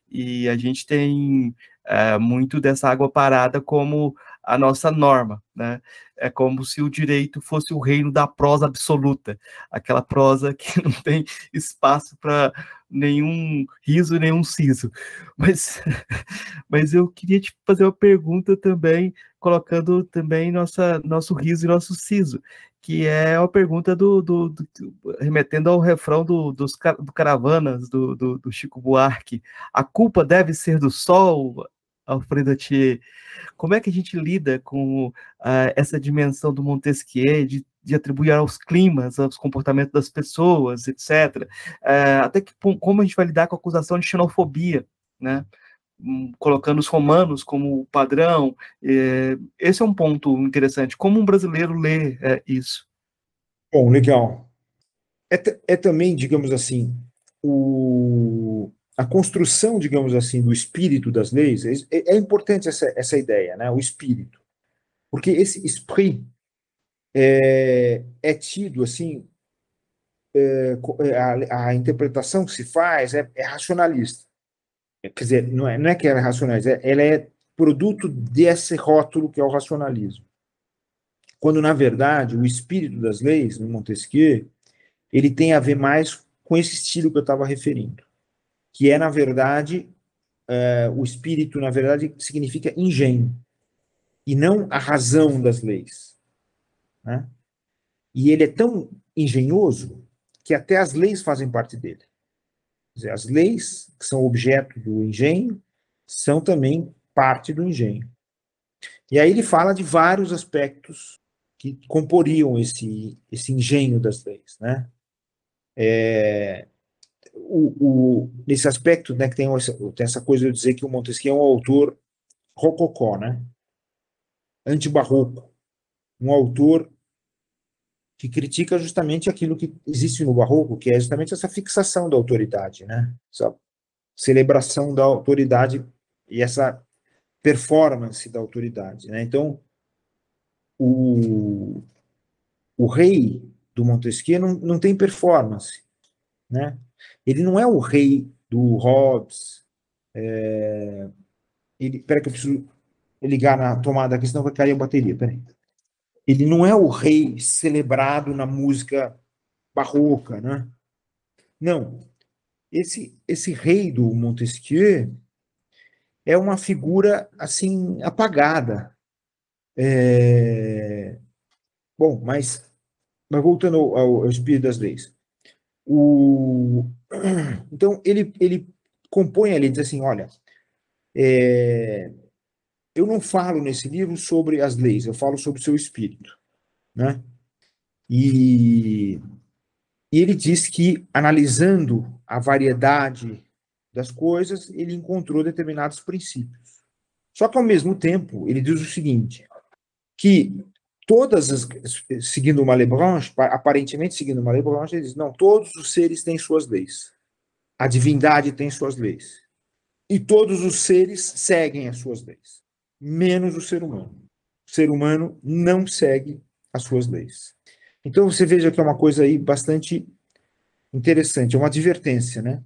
E a gente tem é, muito dessa água parada como a nossa norma, né? É como se o direito fosse o reino da prosa absoluta, aquela prosa que *laughs* não tem espaço para nenhum riso, nenhum siso. Mas, *laughs* mas eu queria te fazer uma pergunta também, colocando também nossa, nosso riso e nosso siso, que é a pergunta do, do, do remetendo ao refrão do, dos do Caravanas, do, do, do, Chico Buarque. A culpa deve ser do sol, Alfredo Atier. Como é que a gente lida com uh, essa dimensão do Montesquieu, de, de, atribuir aos climas, aos comportamentos das pessoas, etc. Uh, eh, até que como a gente vai lidar com a acusação de xenofobia, né? Hum, colocando os romanos como padrão. É, esse é um ponto interessante. Como um brasileiro lê é, isso? Bom, legal. É, é também, digamos assim, o, a construção, digamos assim, do espírito das leis. É, é importante essa, essa ideia, né? O espírito, porque esse esprit é, é tido assim. É, é, a, a, interpretação que se faz é, é racionalista quer dizer, não é, não é que ela é racionalista, é, ela é produto desse rótulo que é o racionalismo. Quando, na verdade, o espírito das leis, no Montesquieu, ele tem a ver mais com esse estilo que eu estava referindo, que é, na verdade, é, o espírito, na verdade, significa engenho. e não a razão das leis. Né? E ele é tão engenhoso que até as leis fazem parte dele. Dizer, as leis, que são objeto do engenho, são também parte do engenho. E aí ele fala de vários aspectos que comporiam esse, esse engenho das leis. Né? É, o, o, nesse aspecto, né, que tem essa, tem essa coisa de dizer que o Montesquieu é um autor rococó, né? antibarroco, um autor que critica justamente aquilo que existe no barroco, que é justamente essa fixação da autoridade, né? Essa celebração da autoridade e essa performance da autoridade, né? Então, o, o rei do Montesquieu não, não tem performance, né? Ele não é o rei do Hobbes. É, ele, peraí que eu preciso ligar na tomada aqui, senão vai cair a bateria. Peraí. Ele não é o rei celebrado na música barroca, né? Não. Esse, esse rei do Montesquieu é uma figura assim apagada. É... Bom, mas, mas voltando ao, ao espírito das leis. O... Então, ele, ele compõe ali, diz assim, olha, é... eu não falo nesse livro sobre as leis, eu falo sobre o seu espírito, né? E, e ele diz que, analisando a variedade das coisas, ele encontrou determinados princípios. Só que, ao mesmo tempo, ele diz o seguinte, que todas as, seguindo uma Lebranche, aparentemente seguindo uma Lebranche, ele diz, não, todos os seres têm suas leis. A divindade tem suas leis. E todos os seres seguem as suas leis, menos o ser humano. O ser humano não segue as suas leis. Então você veja que é uma coisa aí bastante interessante, é uma advertência, né?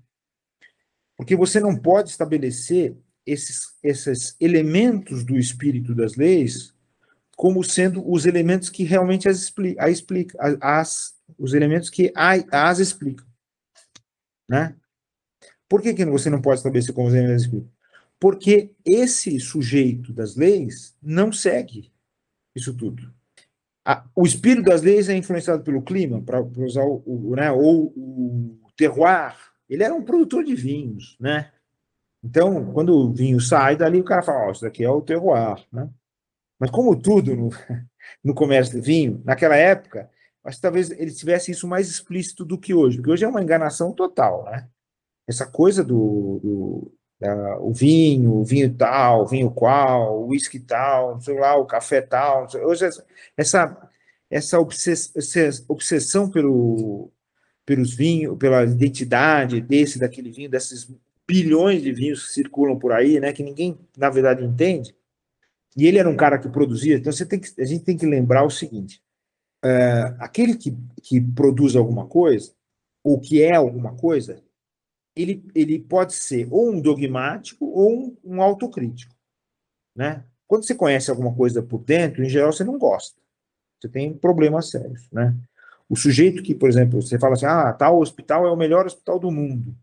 Porque você não pode estabelecer esses, esses elementos do espírito das leis como sendo os elementos que realmente as explica, a explica as, os elementos que as explicam. Né? Por que, que você não pode estabelecer como os elementos explicam? Porque esse sujeito das leis não segue isso tudo. O espírito das leis é influenciado pelo clima, para usar o, o, né, ou o terroir. Ele era um produtor de vinhos, né? Então, quando o vinho sai dali, o cara fala, oh, isso daqui é o terroir, né? Mas como tudo no, *laughs* no comércio de vinho, naquela época, acho que talvez ele tivesse isso mais explícito do que hoje, porque hoje é uma enganação total, né? Essa coisa do, do da, o vinho, o vinho tal, o vinho qual, o uísque tal, sei lá, o café tal. Hoje essa essa obsessão pelo pelos vinhos, pela identidade desse daquele vinho, desses bilhões de vinhos que circulam por aí, né, que ninguém na verdade entende e ele era um cara que produzia, então você tem que, a gente tem que lembrar o seguinte: é, aquele que, que produz alguma coisa, ou que é alguma coisa, ele, ele pode ser ou um dogmático ou um, um autocrítico. Né? Quando você conhece alguma coisa por dentro, em geral você não gosta. Você tem problemas sérios. Né? O sujeito que, por exemplo, você fala assim: ah, tal hospital é o melhor hospital do mundo.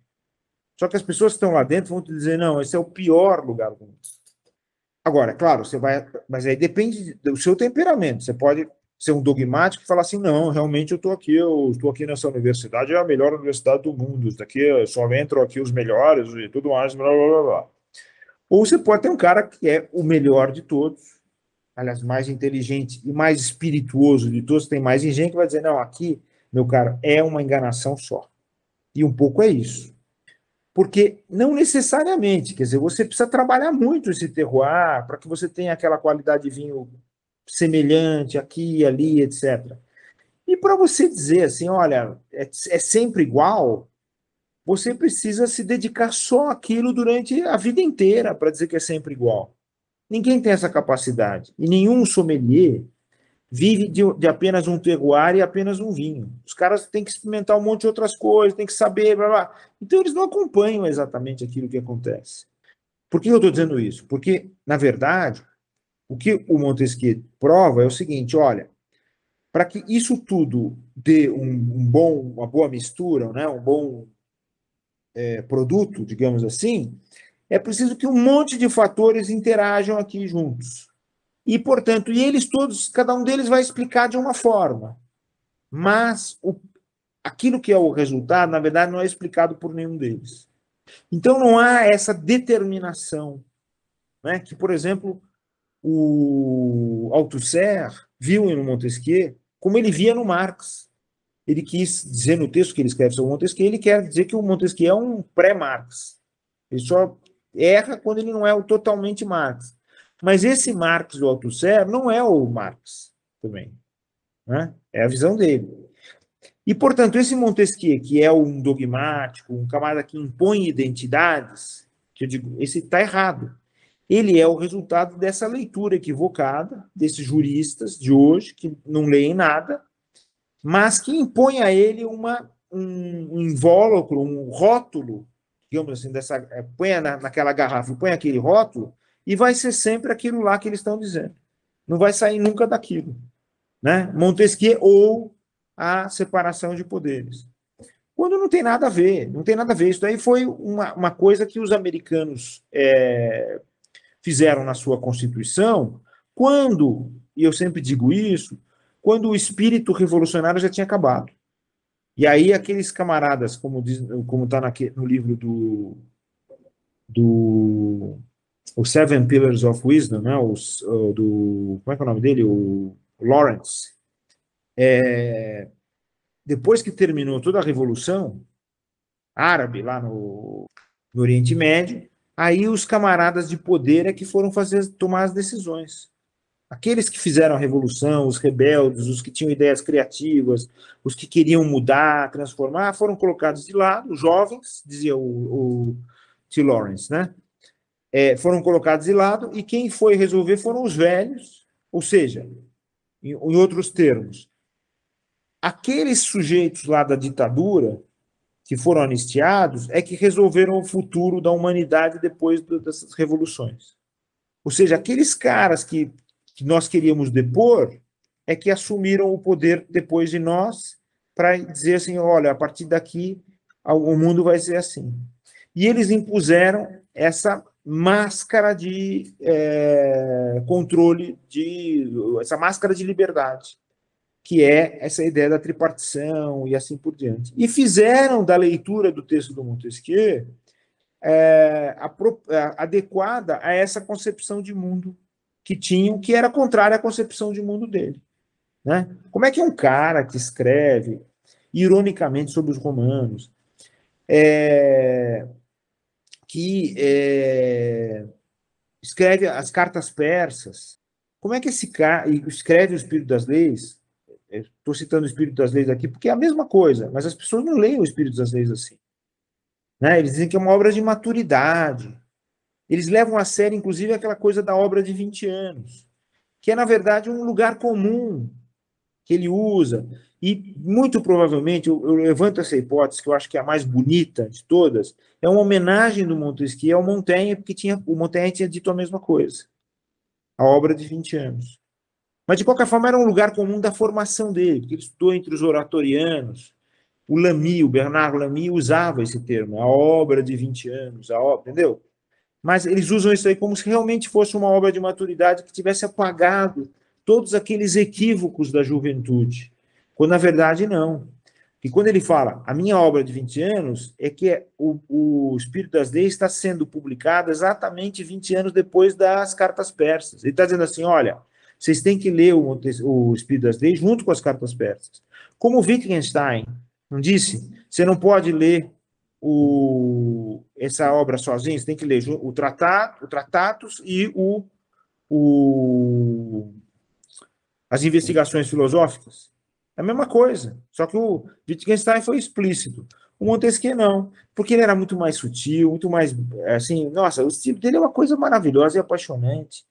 Só que as pessoas que estão lá dentro vão te dizer: não, esse é o pior lugar do mundo. Agora, claro, você vai. Mas aí depende do seu temperamento. Você pode ser um dogmático e falar assim: não, realmente eu estou aqui, eu estou aqui nessa universidade, é a melhor universidade do mundo. Daqui só entram aqui os melhores e tudo mais, blá blá blá blá. Ou você pode ter um cara que é o melhor de todos, aliás, mais inteligente e mais espirituoso de todos, tem mais engenho que vai dizer: não, aqui, meu cara, é uma enganação só. E um pouco é isso. Porque não necessariamente, quer dizer, você precisa trabalhar muito esse terroir para que você tenha aquela qualidade de vinho semelhante aqui, ali, etc. E para você dizer assim, olha, é, é sempre igual, você precisa se dedicar só àquilo durante a vida inteira para dizer que é sempre igual. Ninguém tem essa capacidade. E nenhum sommelier vive de, de, apenas um terroir e apenas um vinho. Os caras têm que experimentar um monte de outras coisas, têm que saber, blá, blá. Então eles não acompanham exatamente aquilo que acontece. Por que eu estou dizendo isso? Porque, na verdade, o que o Montesquieu prova é o seguinte: olha, para que isso tudo dê um, um, bom, uma boa mistura, né, um bom é, produto, digamos assim, é preciso que um monte de fatores interajam aqui juntos. E, portanto, e eles todos, cada um deles vai explicar de uma forma. Mas o, aquilo que é o resultado, na verdade, não é explicado por nenhum deles. Então não há essa determinação, né? que, por exemplo, o Althusser viu no Montesquieu como ele via no Marx. Ele quis dizer no texto que ele escreve sobre Montesquieu, ele quer dizer que o Montesquieu é um pré-Marx. Ele só erra quando ele não é o totalmente Marx. Mas esse Marx do Althusser não é o Marx também. Né? É a visão dele. E, portanto, esse Montesquieu, que é um dogmático, um camarada que impõe identidades, que eu digo, esse está errado. Ele é o resultado dessa leitura equivocada desses juristas de hoje, que não leem nada, mas que impõe a ele uma, um, um invólucro, um rótulo, digamos assim, dessa, é, põe na, naquela garrafa, põe aquele rótulo, e vai ser sempre aquilo lá que eles estão dizendo. Não vai sair nunca daquilo. Né? Montesquieu ou a separação de poderes. Quando não tem nada a ver, não tem nada a ver. Isso daí foi uma, uma coisa que os americanos é, fizeram na sua Constituição, quando, e eu sempre digo isso, quando o espírito revolucionário já tinha acabado. E aí aqueles camaradas, como diz, como está no livro do, do o Seven Pillars of Wisdom, né, os, do, como é que é o nome dele? O Lawrence, é, depois que terminou toda a revolução árabe lá no, no Oriente Médio, aí os camaradas de poder é que foram fazer tomar as decisões. Aqueles que fizeram a revolução, os rebeldes, os que tinham ideias criativas, os que queriam mudar, transformar, foram colocados de lado, os jovens, dizia o, o T. Lawrence, né? É, foram colocados de lado, e quem foi resolver foram os velhos, ou seja, em, em outros termos, aqueles sujeitos lá da ditadura que foram anistiados é que resolveram o futuro da humanidade depois dessas revoluções. Ou seja, aqueles caras que, que nós queríamos depor é que assumiram o poder depois de nós para dizer assim, olha, a partir daqui o mundo vai ser assim. E eles impuseram essa máscara de é, controle, de essa máscara de liberdade que é essa ideia da tripartição e assim por diante. E fizeram da leitura do texto do Montesquieu é, a, a, adequada a essa concepção de mundo que tinham, que era contrária à concepção de mundo dele. Né? Como é que um cara que escreve ironicamente sobre os romanos, é, que é, escreve as cartas persas, como é que esse cara escreve o Espírito das Leis Estou citando o Espírito das Leis aqui porque é a mesma coisa, mas as pessoas não leem o Espírito das Leis assim. Né? Eles dizem que é uma obra de maturidade. Eles levam a sério, inclusive, aquela coisa da obra de 20 anos, que é, na verdade, um lugar comum que ele usa. E, muito provavelmente, eu, eu levanto essa hipótese, que eu acho que é a mais bonita de todas, é uma homenagem do Montesquieu ao Montaigne, porque tinha, o Montaigne tinha dito a mesma coisa. A obra de 20 anos. Mas, de qualquer forma, era um lugar comum da formação dele, porque ele estudou entre os oratorianos. O Lamy, o Bernard Lamy, usava esse termo, a obra de 20 anos, a obra, entendeu? Mas eles usam isso aí como se realmente fosse uma obra de maturidade que tivesse apagado todos aqueles equívocos da juventude, quando na verdade não. E quando ele fala, a minha obra de 20 anos, é que é o, o Espírito das Leis está sendo publicado exatamente 20 anos depois das cartas persas. Ele está dizendo assim: olha, vocês têm que ler o, o Espírito das Leis junto com as cartas persas. Como Wittgenstein não disse, você não pode ler o, essa obra sozinho, você tem que ler o tratado, o Tratatus e o, o, as investigações filosóficas. É a mesma coisa, só que o Wittgenstein foi explícito. O Montesquieu não, porque ele era muito mais sutil, muito mais, assim, nossa, o estilo dele é uma coisa maravilhosa e apaixonante.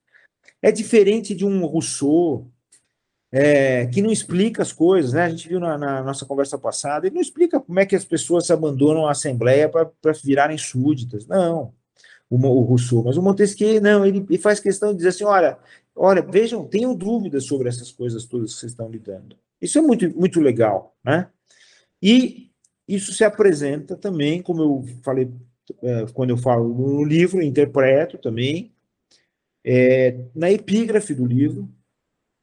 É diferente de um Rousseau, é, que não explica as coisas, né? A gente viu na, na, nossa conversa passada, ele não explica como é que as pessoas abandonam à Assembleia para virarem súditas. Não, o, o, Rousseau. Mas o Montesquieu, não, ele, ele, faz questão de dizer assim: olha, olha, vejam, tenham dúvidas sobre essas coisas todas que vocês estão lidando. Isso é muito, muito legal, né? E isso se apresenta também, como eu falei é, quando eu falo no livro, interpreto também, é, na epígrafe do livro,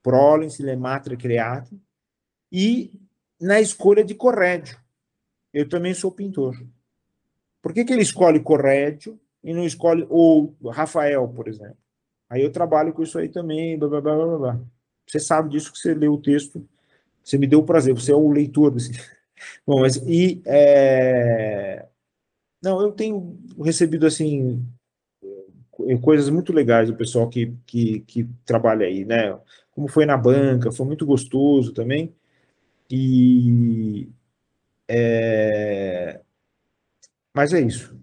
Prolens, Lematra Creata, e na escolha de Corrédio. Eu também sou pintor. Por que, que ele escolhe Corrédio e não escolhe ou Rafael, por exemplo? Aí eu trabalho com isso aí também, blá, blá, blá, blá, blá. Você sabe disso que você leu o texto, você me deu o prazer, você é o leitor desse. Bom, mas e é... não, eu tenho recebido assim coisas muito legais do pessoal que, que, que trabalha aí, né? Como foi na banca, foi muito gostoso também. E é... mas é isso.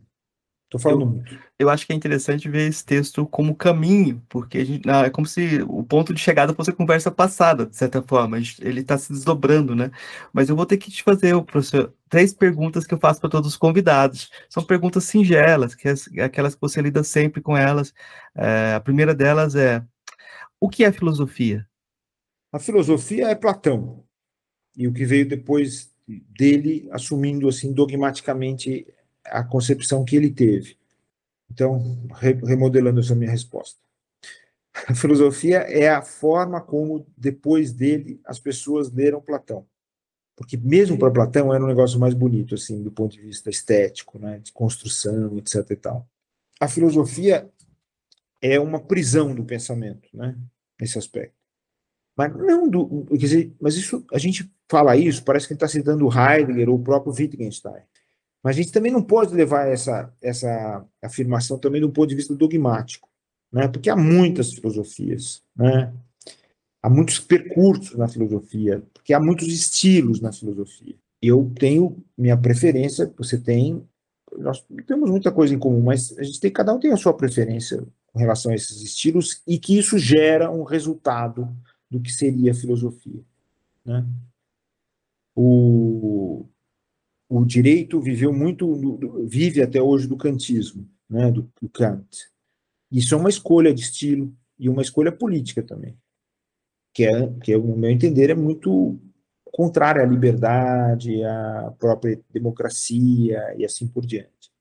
Estou falando eu, muito. Eu acho que é interessante ver esse texto como caminho, porque gente, é como se o ponto de chegada fosse a conversa passada, de certa forma. Ele está se desdobrando, né? Mas eu vou ter que te fazer, professor, três perguntas que eu faço para todos os convidados. São perguntas singelas, que é aquelas que você lida sempre com elas. É, a primeira delas é: o que é filosofia? A filosofia é Platão. E o que veio depois dele assumindo assim dogmaticamente a concepção que ele teve. Então, remodelando essa minha resposta. A filosofia é a forma como, depois dele, as pessoas leram Platão. Porque mesmo para Platão era um negócio mais bonito, assim, do ponto de vista estético, né, de construção, etc e tal. A filosofia é uma prisão do pensamento, né, nesse aspecto. Mas não do, quer dizer, mas isso a gente fala isso, parece que está citando Heidegger ou o próprio Wittgenstein. Mas a gente também não pode levar essa, essa afirmação também do ponto de vista dogmático, né? porque há muitas filosofias, né? há muitos percursos na filosofia, porque há muitos estilos na filosofia. Eu tenho minha preferência, você tem, nós temos muita coisa em comum, mas a gente tem, cada um tem a sua preferência com relação a esses estilos e que isso gera um resultado do que seria a filosofia. Né? O, o direito viveu muito, vive até hoje do kantismo, né, do, do Kant. Isso é uma escolha de estilo e uma escolha política também, que é, que é, no meu entender, é muito contrária à liberdade, à própria democracia e assim por diante.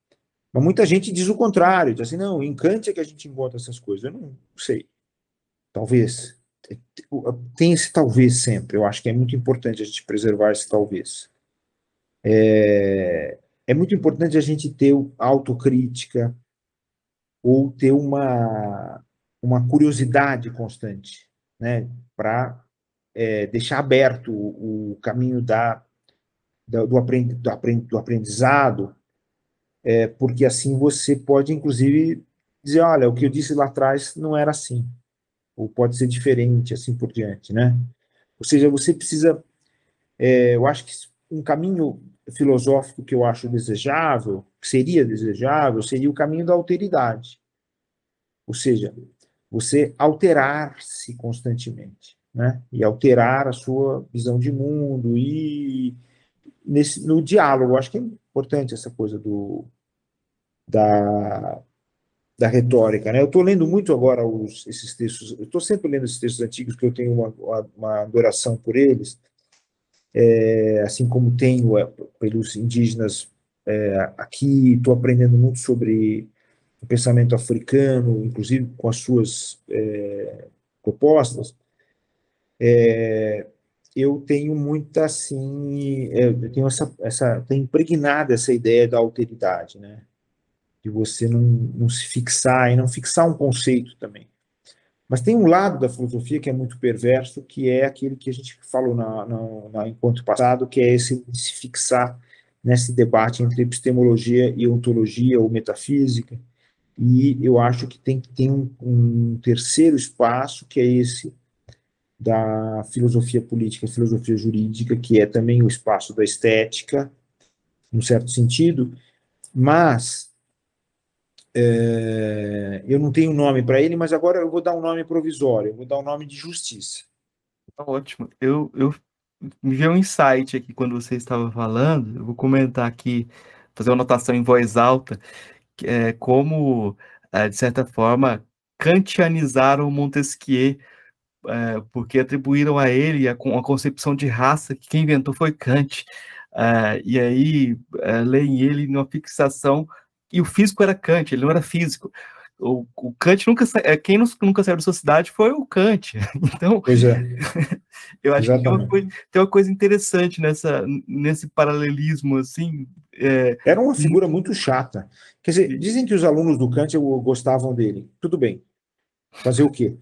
Mas muita gente diz o contrário, diz assim, não, em Kant é que a gente encontra essas coisas. Eu não sei. Talvez. Tem esse talvez sempre. Eu acho que é muito importante a gente preservar esse talvez. É, é muito importante a gente ter autocrítica ou ter uma, uma curiosidade constante, né, para é, deixar aberto o, o caminho da, da, do, aprend, do, aprend, do aprendizado, é, porque assim você pode, inclusive, dizer, olha, o que eu disse lá atrás não era assim, ou pode ser diferente, assim por diante, né? Ou seja, você precisa, é, eu acho que um caminho filosófico que eu acho desejável, que seria desejável, seria o caminho da alteridade. Ou seja, você alterar-se constantemente, né? E alterar a sua visão de mundo e nesse no diálogo, acho que é importante essa coisa do da da retórica, né? Eu estou lendo muito agora os, esses textos, eu estou sempre lendo esses textos antigos, porque eu tenho uma, uma adoração por eles, é, assim como tenho é, pelos indígenas é, aqui, estou aprendendo muito sobre o pensamento africano, inclusive com as suas é, propostas, é, eu tenho muita, assim, é, eu tenho essa, essa, tenho impregnada essa ideia da alteridade, né, de você não, não se fixar, e não fixar um conceito também. Mas tem um lado da filosofia que é muito perverso, que é aquele que a gente falou na, na, na encontro passado, que é esse se fixar nesse debate entre epistemologia e ontologia ou metafísica. E eu acho que tem que ter um, um terceiro espaço, que é esse da filosofia política, filosofia jurídica, que é também o espaço da estética, num certo sentido, mas é, eu não tenho nome para ele, mas agora eu vou dar um nome provisório, eu vou dar um nome de justiça. Tá ótimo. Eu, eu me veio um insight aqui quando você estava falando, eu vou comentar aqui, fazer uma anotação em voz alta, é como, é, de certa forma, kantianizaram Montesquieu, é, porque atribuíram a ele a, a concepção de raça que quem inventou foi Kant. É, e aí é, leem ele numa fixação e o físico era Kant, ele não era físico. o, o Kant nunca é, quem nunca saiu da sociedade foi o Kant. *laughs* Então, pois é. *laughs* eu acho Exatamente. que tem uma, coisa, tem uma, coisa, interessante nessa, nesse paralelismo, assim. É... Era uma figura muito chata. Quer dizer, dizem que os alunos do Kant gostavam dele. Tudo bem. Fazer o quê?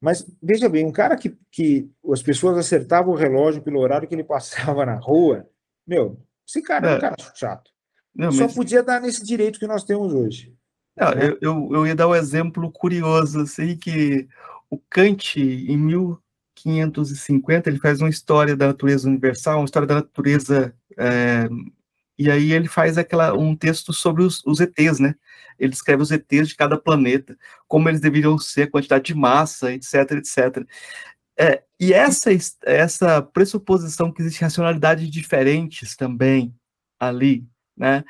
Mas veja bem, um cara que, que as pessoas acertavam o relógio pelo horário que ele *laughs* passava na rua, meu, esse cara é, é um cara chato. Não, Só mas... podia dar nesse direito que nós temos hoje. Não, né? eu, eu, eu, ia dar um exemplo curioso, assim, que o Kant, em 1550, ele faz uma história da natureza universal, uma história da natureza, é, e aí ele faz aquela, um texto sobre os, os ETs, né? Ele descreve os ETs de cada planeta, como eles deveriam ser, a quantidade de massa, etc, etc. É, e essa, essa pressuposição que existe racionalidades diferentes também ali, né?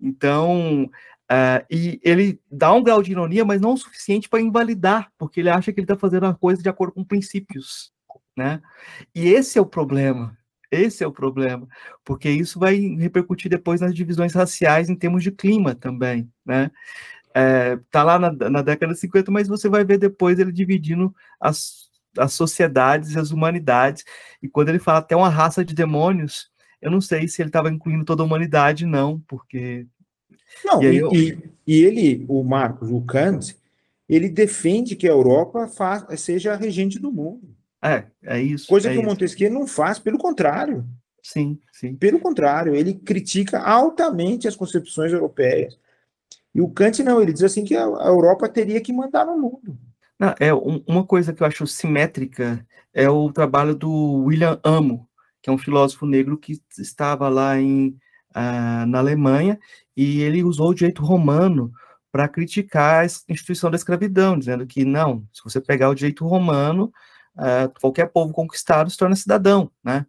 Então, Uh, e ele dá um grau de ironia, mas não o suficiente para invalidar, porque ele acha que ele está fazendo a coisa de acordo com princípios, né? E esse é o problema. Esse é o problema, porque isso vai repercutir depois nas divisões raciais em termos de clima também, né? É, tá lá na, na década de 50, mas você vai ver depois ele dividindo as, as sociedades e as humanidades, e quando ele fala até uma raça de demônios, eu não sei se ele estava incluindo toda a humanidade, não, porque não, e, eu... e, e, ele, o Marcos, o Kant, ele defende que a Europa faz, seja a regente do mundo. É, é isso. Coisa é que o Montesquieu não faz, pelo contrário. Sim, sim. Pelo contrário, ele critica altamente as concepções europeias. E o Kant não, ele diz assim que a, a Europa teria que mandar no mundo. Não, é um, uma coisa que eu acho simétrica é o trabalho do William Amo, que é um filósofo negro que estava lá em, uh, na Alemanha e ele usou o direito romano para criticar a instituição da escravidão, dizendo que não, se você pegar o direito romano, uh, qualquer povo conquistado se torna cidadão, né?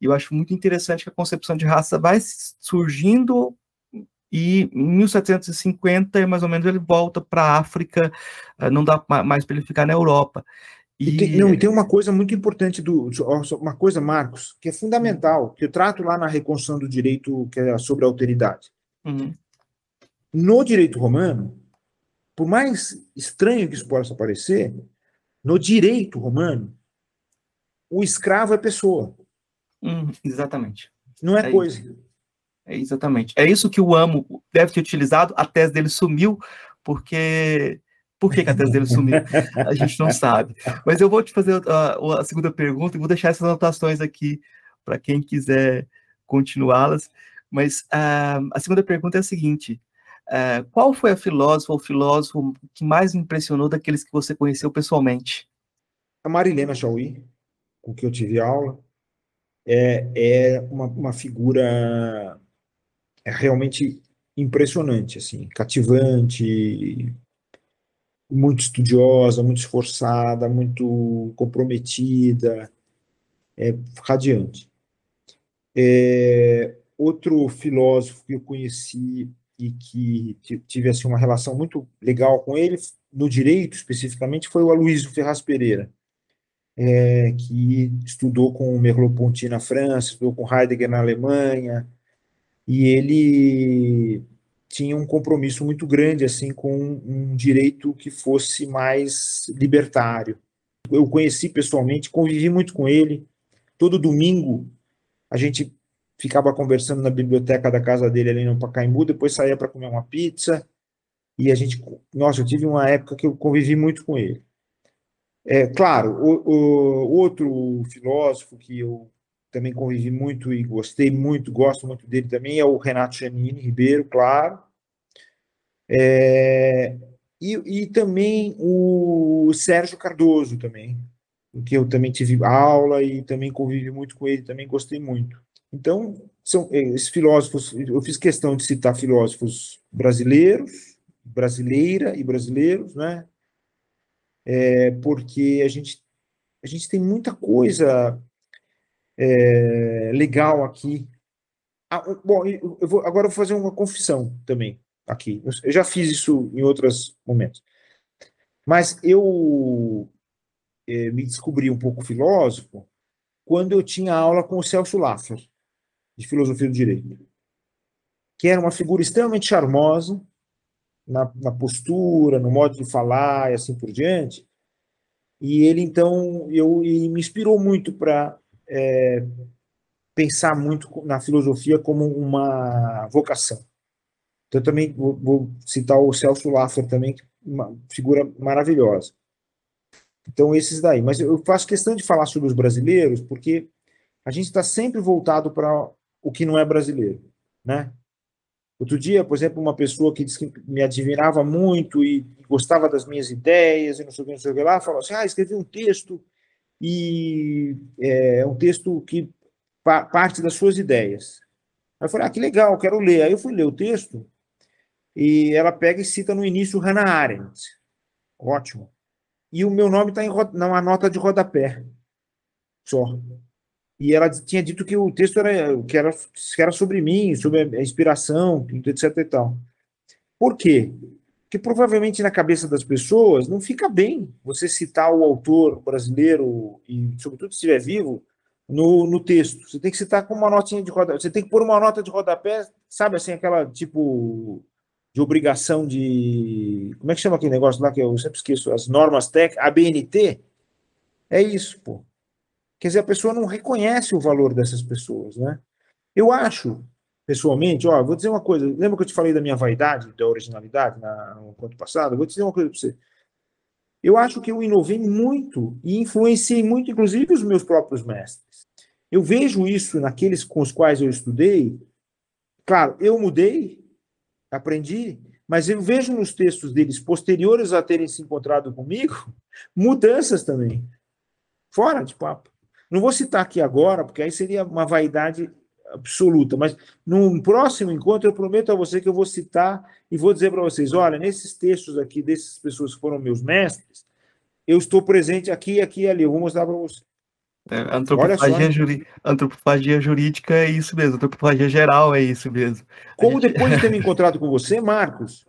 E eu acho muito interessante que a concepção de raça vai surgindo e em 1750, mais ou menos, ele volta para a África, uh, não dá mais para ele ficar na Europa. E... Tem, não, e tem uma coisa muito importante do uma coisa, Marcos, que é fundamental, que eu trato lá na reconstrução do direito que é sobre a alteridade. Uhum. No direito romano, por mais estranho que isso possa parecer, no direito romano, o escravo é pessoa. Uhum, exatamente. Não é, é coisa. Isso. É exatamente. É isso que o Amo deve ter utilizado. A tese dele sumiu, porque. Por que, que a tese dele sumiu? *laughs* A gente não sabe. Mas eu vou te fazer a, a segunda pergunta e vou deixar essas anotações aqui para quem quiser continuá-las. Mas uh, a segunda pergunta é a seguinte: uh, qual foi a filósofa ou filósofo que mais impressionou daqueles que você conheceu pessoalmente? A Marilena Chauí, com que eu tive aula, é, é uma, uma figura é realmente impressionante, assim, cativante, muito estudiosa, muito esforçada, muito comprometida, é radiante. É, outro filósofo que eu conheci e que tive assim, uma relação muito legal com ele, no direito especificamente, foi o Aloysio Ferraz Pereira, é, que estudou com Merleau-Ponty na França, estudou com Heidegger na Alemanha, e ele tinha um compromisso muito grande assim com um direito que fosse mais libertário. Eu conheci pessoalmente, convivi muito com ele. Todo domingo a gente ficava conversando na biblioteca da casa dele ali no Pacaembu, depois saía para comer uma pizza, e a gente, nossa, eu tive uma época que eu convivi muito com ele. É, claro, o, o outro filósofo que eu também convivi muito e gostei muito, gosto muito dele também, é o Renato Janine Ribeiro, claro. É, e, e também o Sérgio Cardoso também, que eu também tive aula e também convivi muito com ele, também gostei muito. Então, são eh, esses filósofos, eu fiz questão de citar filósofos brasileiros, brasileira e brasileiros, né? É, porque a gente, a gente tem muita coisa é, legal aqui. Ah, bom, eu vou, agora eu vou fazer uma confissão também aqui. Eu já fiz isso em outros momentos. Mas eu é, me descobri um pouco filósofo quando eu tinha aula com o Celso Laffer de filosofia do direito, que era uma figura extremamente charmosa, na, na, postura, no modo de falar e assim por diante. E ele, então, eu, me inspirou muito para é, pensar muito na filosofia como uma vocação. Então, eu também vou, vou citar o Celso Laffer também, é uma figura maravilhosa. Então, esses daí. Mas eu faço questão de falar sobre os brasileiros, porque a gente está sempre voltado para o que não é brasileiro, né? Outro dia, por exemplo, uma pessoa que disse que me admirava muito e gostava das minhas ideias e não sei o que, não sei o que lá, falou assim, ah, escrevi um texto e é um texto que pa parte das suas ideias. Aí eu falei, ah, que legal, quero ler. Aí eu fui ler o texto e ela pega e cita no início Hannah Arendt. Ótimo. E o meu nome está numa nota de rodapé. Só e ela tinha dito que o texto era que era, que era sobre mim, sobre a inspiração, etc e tal. Por quê? Porque provavelmente na cabeça das pessoas não fica bem você citar o autor brasileiro, e sobretudo se estiver vivo, no, no texto. Você tem que citar com uma notinha de rodapé. Você tem que pôr uma nota de rodapé, sabe assim, aquela tipo de obrigação de. Como é que chama aquele negócio lá que eu sempre esqueço? As normas técnicas, ABNT? É isso, pô. Quer dizer, a pessoa não reconhece o valor dessas pessoas, né? Eu acho, pessoalmente, ó, vou dizer uma coisa. Lembra que eu te falei da minha vaidade, da originalidade na, no encontro passado? vou dizer uma coisa para você. Eu acho que eu inovei muito e influenciei muito, inclusive, os meus próprios mestres. Eu vejo isso naqueles com os quais eu estudei. Claro, eu mudei, aprendi, mas eu vejo nos textos deles, posteriores a terem se encontrado comigo, *laughs* mudanças também. Fora de papo. Não vou citar aqui agora, porque aí seria uma vaidade absoluta, mas num próximo encontro eu prometo a você que eu vou citar e vou dizer para vocês, olha, nesses textos aqui dessas pessoas que foram meus mestres, eu estou presente aqui, aqui e ali, eu vou mostrar para você. É, antropofagia, juri... antropofagia jurídica é isso mesmo, antropofagia geral é isso mesmo. Como gente... depois de ter me *laughs* encontrado com você, Marcos,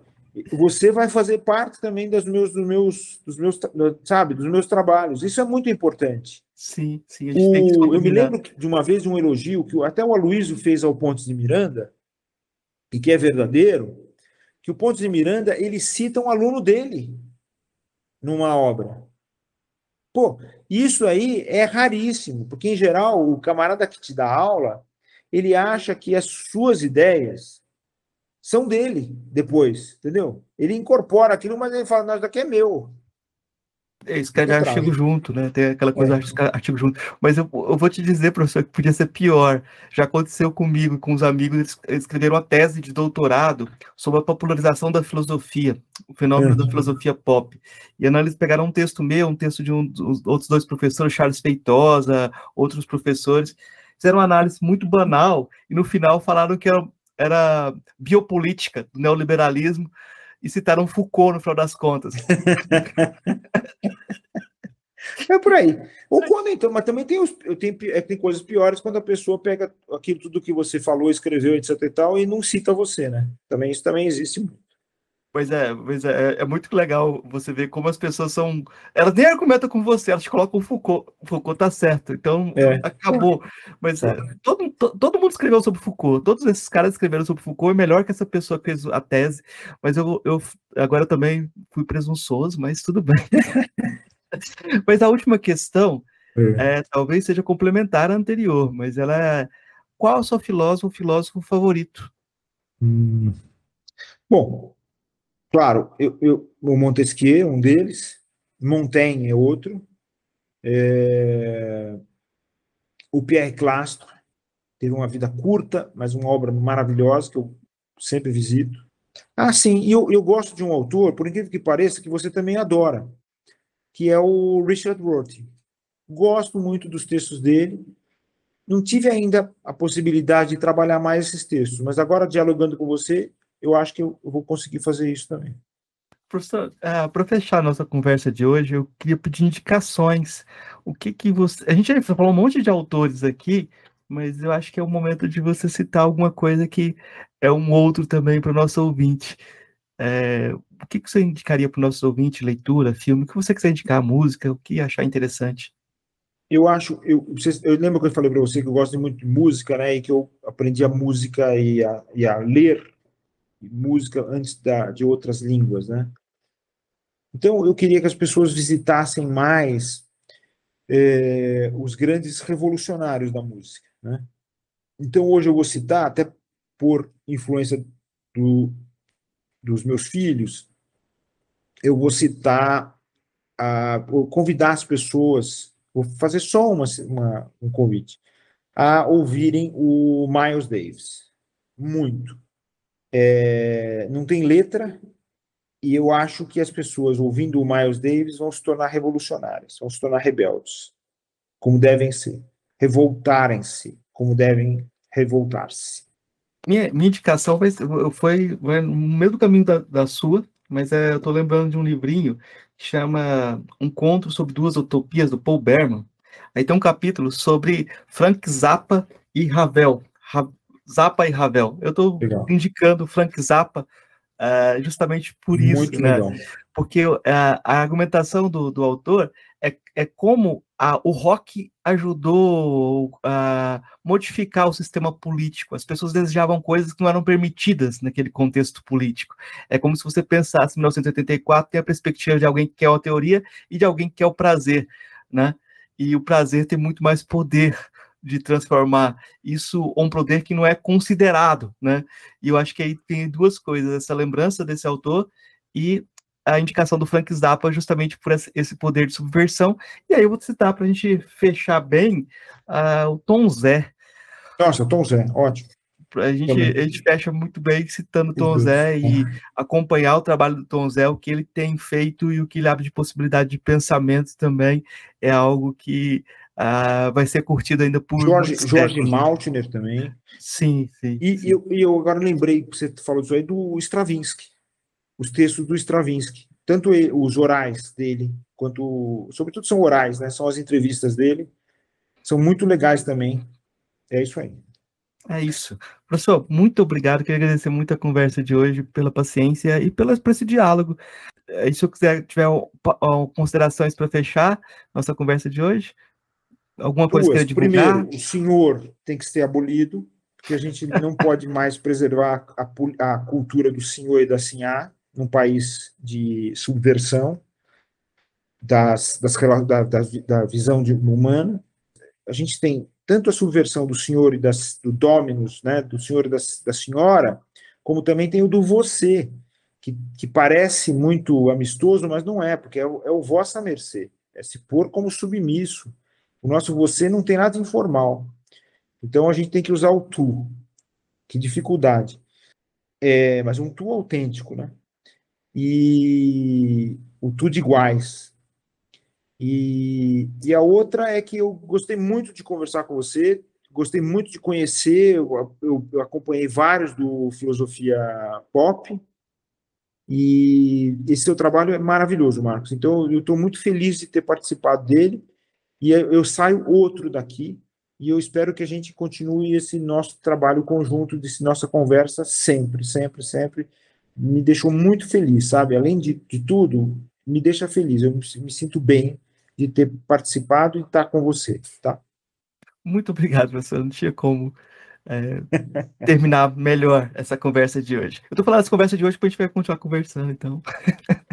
você vai fazer parte também dos meus, dos meus, dos meus, sabe, dos meus trabalhos. Isso é muito importante. Sim, sim. O, eu me lembro de uma vez de um elogio que até o Aloysio fez ao Pontes de Miranda, e que é verdadeiro, que o Pontes de Miranda ele cita um aluno dele numa obra. Pô, isso aí é raríssimo, porque em geral o camarada que te dá aula, ele acha que as suas ideias são dele depois, entendeu? Ele incorpora aquilo, mas ele fala, não, isso daqui é meu. É, escreve artigo junto, né? Tem aquela coisa, é. artigo junto. Mas eu, eu, vou te dizer, professor, que podia ser pior. Já aconteceu comigo, com os amigos, eles escreveram uma tese de doutorado sobre a popularização da filosofia, o fenômeno uhum. da filosofia pop. E eles pegaram um texto meu, um texto de um dos outros dois professores, Charles Feitosa, outros professores, fizeram uma análise muito banal e no final falaram que era era biopolítica do neoliberalismo e citaram Foucault no final das contas. *laughs* É por aí. Ou quando então, mas também tem, os, tem, é, tem coisas piores quando a pessoa pega aquilo tudo que você falou, escreveu, etc e tal, e não cita você, né? Também isso também existe muito. Pois é, pois é, é, é muito legal você ver como as pessoas são. Elas nem argumentam com você, elas colocam o Foucault. O Foucault tá certo, então é. acabou. Mas é. todo, todo mundo escreveu sobre Foucault, todos esses caras escreveram sobre Foucault, é melhor que essa pessoa que fez a tese. Mas eu, eu agora eu também fui presunçoso, mas tudo bem. *laughs* mas a última questão é. é. talvez seja complementar à anterior, mas ela é qual o seu filósofo, filósofo favorito? Hum. Bom, Claro, eu, eu, o Montesquieu, um deles, Montaigne é outro, é... o Pierre Clastre, teve uma vida curta, mas uma obra maravilhosa que eu sempre visito. Ah, sim, e eu, eu gosto de um autor, por incrível que pareça, que você também adora, que é o Richard Rorty. Gosto muito dos textos dele. Não tive ainda a possibilidade de trabalhar mais esses textos, mas agora, dialogando com você, eu acho que eu, vou conseguir fazer isso também. Professor, é, para fechar a nossa conversa de hoje, eu queria pedir indicações. O que que você. A gente já falou um monte de autores aqui, mas eu acho que é o momento de você citar alguma coisa que é um outro também para o nosso ouvinte. É, o que, que você indicaria para o nosso ouvinte? Leitura, filme? O que você quiser indicar? Música? O que achar interessante? Eu acho, eu, eu lembro que eu falei para você que eu gosto muito de música, né? E que eu aprendi a música e a, e a ler música antes da, de outras línguas, né? Então, eu queria que as pessoas visitassem mais é, os grandes revolucionários da música, né? Então, hoje eu vou citar, até por influência do, dos meus filhos, eu vou citar, a, vou convidar as pessoas, vou fazer só uma, uma, um convite, a ouvirem o Miles Davis. Muito. É, não tem letra, e eu acho que as pessoas ouvindo o Miles Davis vão se tornar revolucionárias, vão se tornar rebeldes, como devem ser, revoltarem-se, como devem revoltar-se. Minha, minha indicação foi, foi, foi no meio do caminho da, da sua, mas é, eu estou lembrando de um livrinho que chama Um Conto sobre Duas Utopias, do Paul Berman. Aí tem um capítulo sobre Frank Zappa e Ravel. Ra Zappa e Ravel. Eu estou indicando Frank Zappa uh, justamente por isso, Muito né? Legal. Porque uh, a argumentação do, do autor é, é como a, o rock ajudou a modificar o sistema político. As pessoas desejavam coisas que não eram permitidas naquele contexto político. É como se você pensasse em 1984 tem a perspectiva de alguém que quer a teoria e de alguém que quer o prazer, né? E o prazer tem muito mais poder de transformar isso um poder que não é considerado, né? E eu acho que aí tem duas coisas, essa lembrança desse autor e a indicação do Frank Zappa justamente por esse poder de subversão. E aí eu vou citar para a gente fechar bem uh, o Tom Zé. Nossa, Tom Zé, ótimo. A gente, a gente fecha muito bem citando Tom Zé e acompanhar o trabalho do Tom Zé, o que ele tem feito e o que ele abre de possibilidade de pensamento também é algo que uh, vai ser curtido ainda por. Jorge, Jorge Maltner também. Sim, sim. E, sim. Eu, eu agora lembrei que você falou disso aí do Stravinsky os textos do Stravinsky, tanto os orais dele, quanto, sobretudo são orais, né? São as entrevistas dele, são muito legais também. É isso aí. É isso. Professor, muito obrigado. Queria agradecer muito a conversa de hoje, pela paciência e pelo, por esse diálogo. É, se eu quiser, tiver considerações para fechar nossa conversa de hoje, alguma coisa Duas. que? Primeiro, o senhor tem que ser abolido, porque a gente não pode mais preservar a, a cultura do senhor e da sinhá num país de subversão das, das da, da, da, visão de, humana. A gente tem tanto a subversão do senhor e das, do dominus, né, do senhor e das, da senhora, como também tem o do você, que, que parece muito amistoso, mas não é, porque é o, é o vossa mercê, é se pôr como submisso. O nosso você não tem nada informal. Então a gente tem que usar o tu. Que dificuldade. É, mas um tu autêntico, né? e o Tudo Iguais. E, e a outra é que eu gostei muito de conversar com você, gostei muito de conhecer, eu, eu, eu acompanhei vários do Filosofia Pop, e esse seu trabalho é maravilhoso, Marcos. Então, eu estou muito feliz de ter participado dele, e eu saio outro daqui, e eu espero que a gente continue esse nosso trabalho conjunto, desse nossa conversa sempre, sempre, sempre, me deixou muito feliz, sabe? Além de, de tudo, me deixa feliz. Eu me, me sinto bem de ter participado e estar com você, tá? Muito obrigado, professor. Não tinha como é, *laughs* terminar melhor essa conversa de hoje. Eu tô falando essa conversa de hoje porque a gente vai continuar conversando, então. *laughs*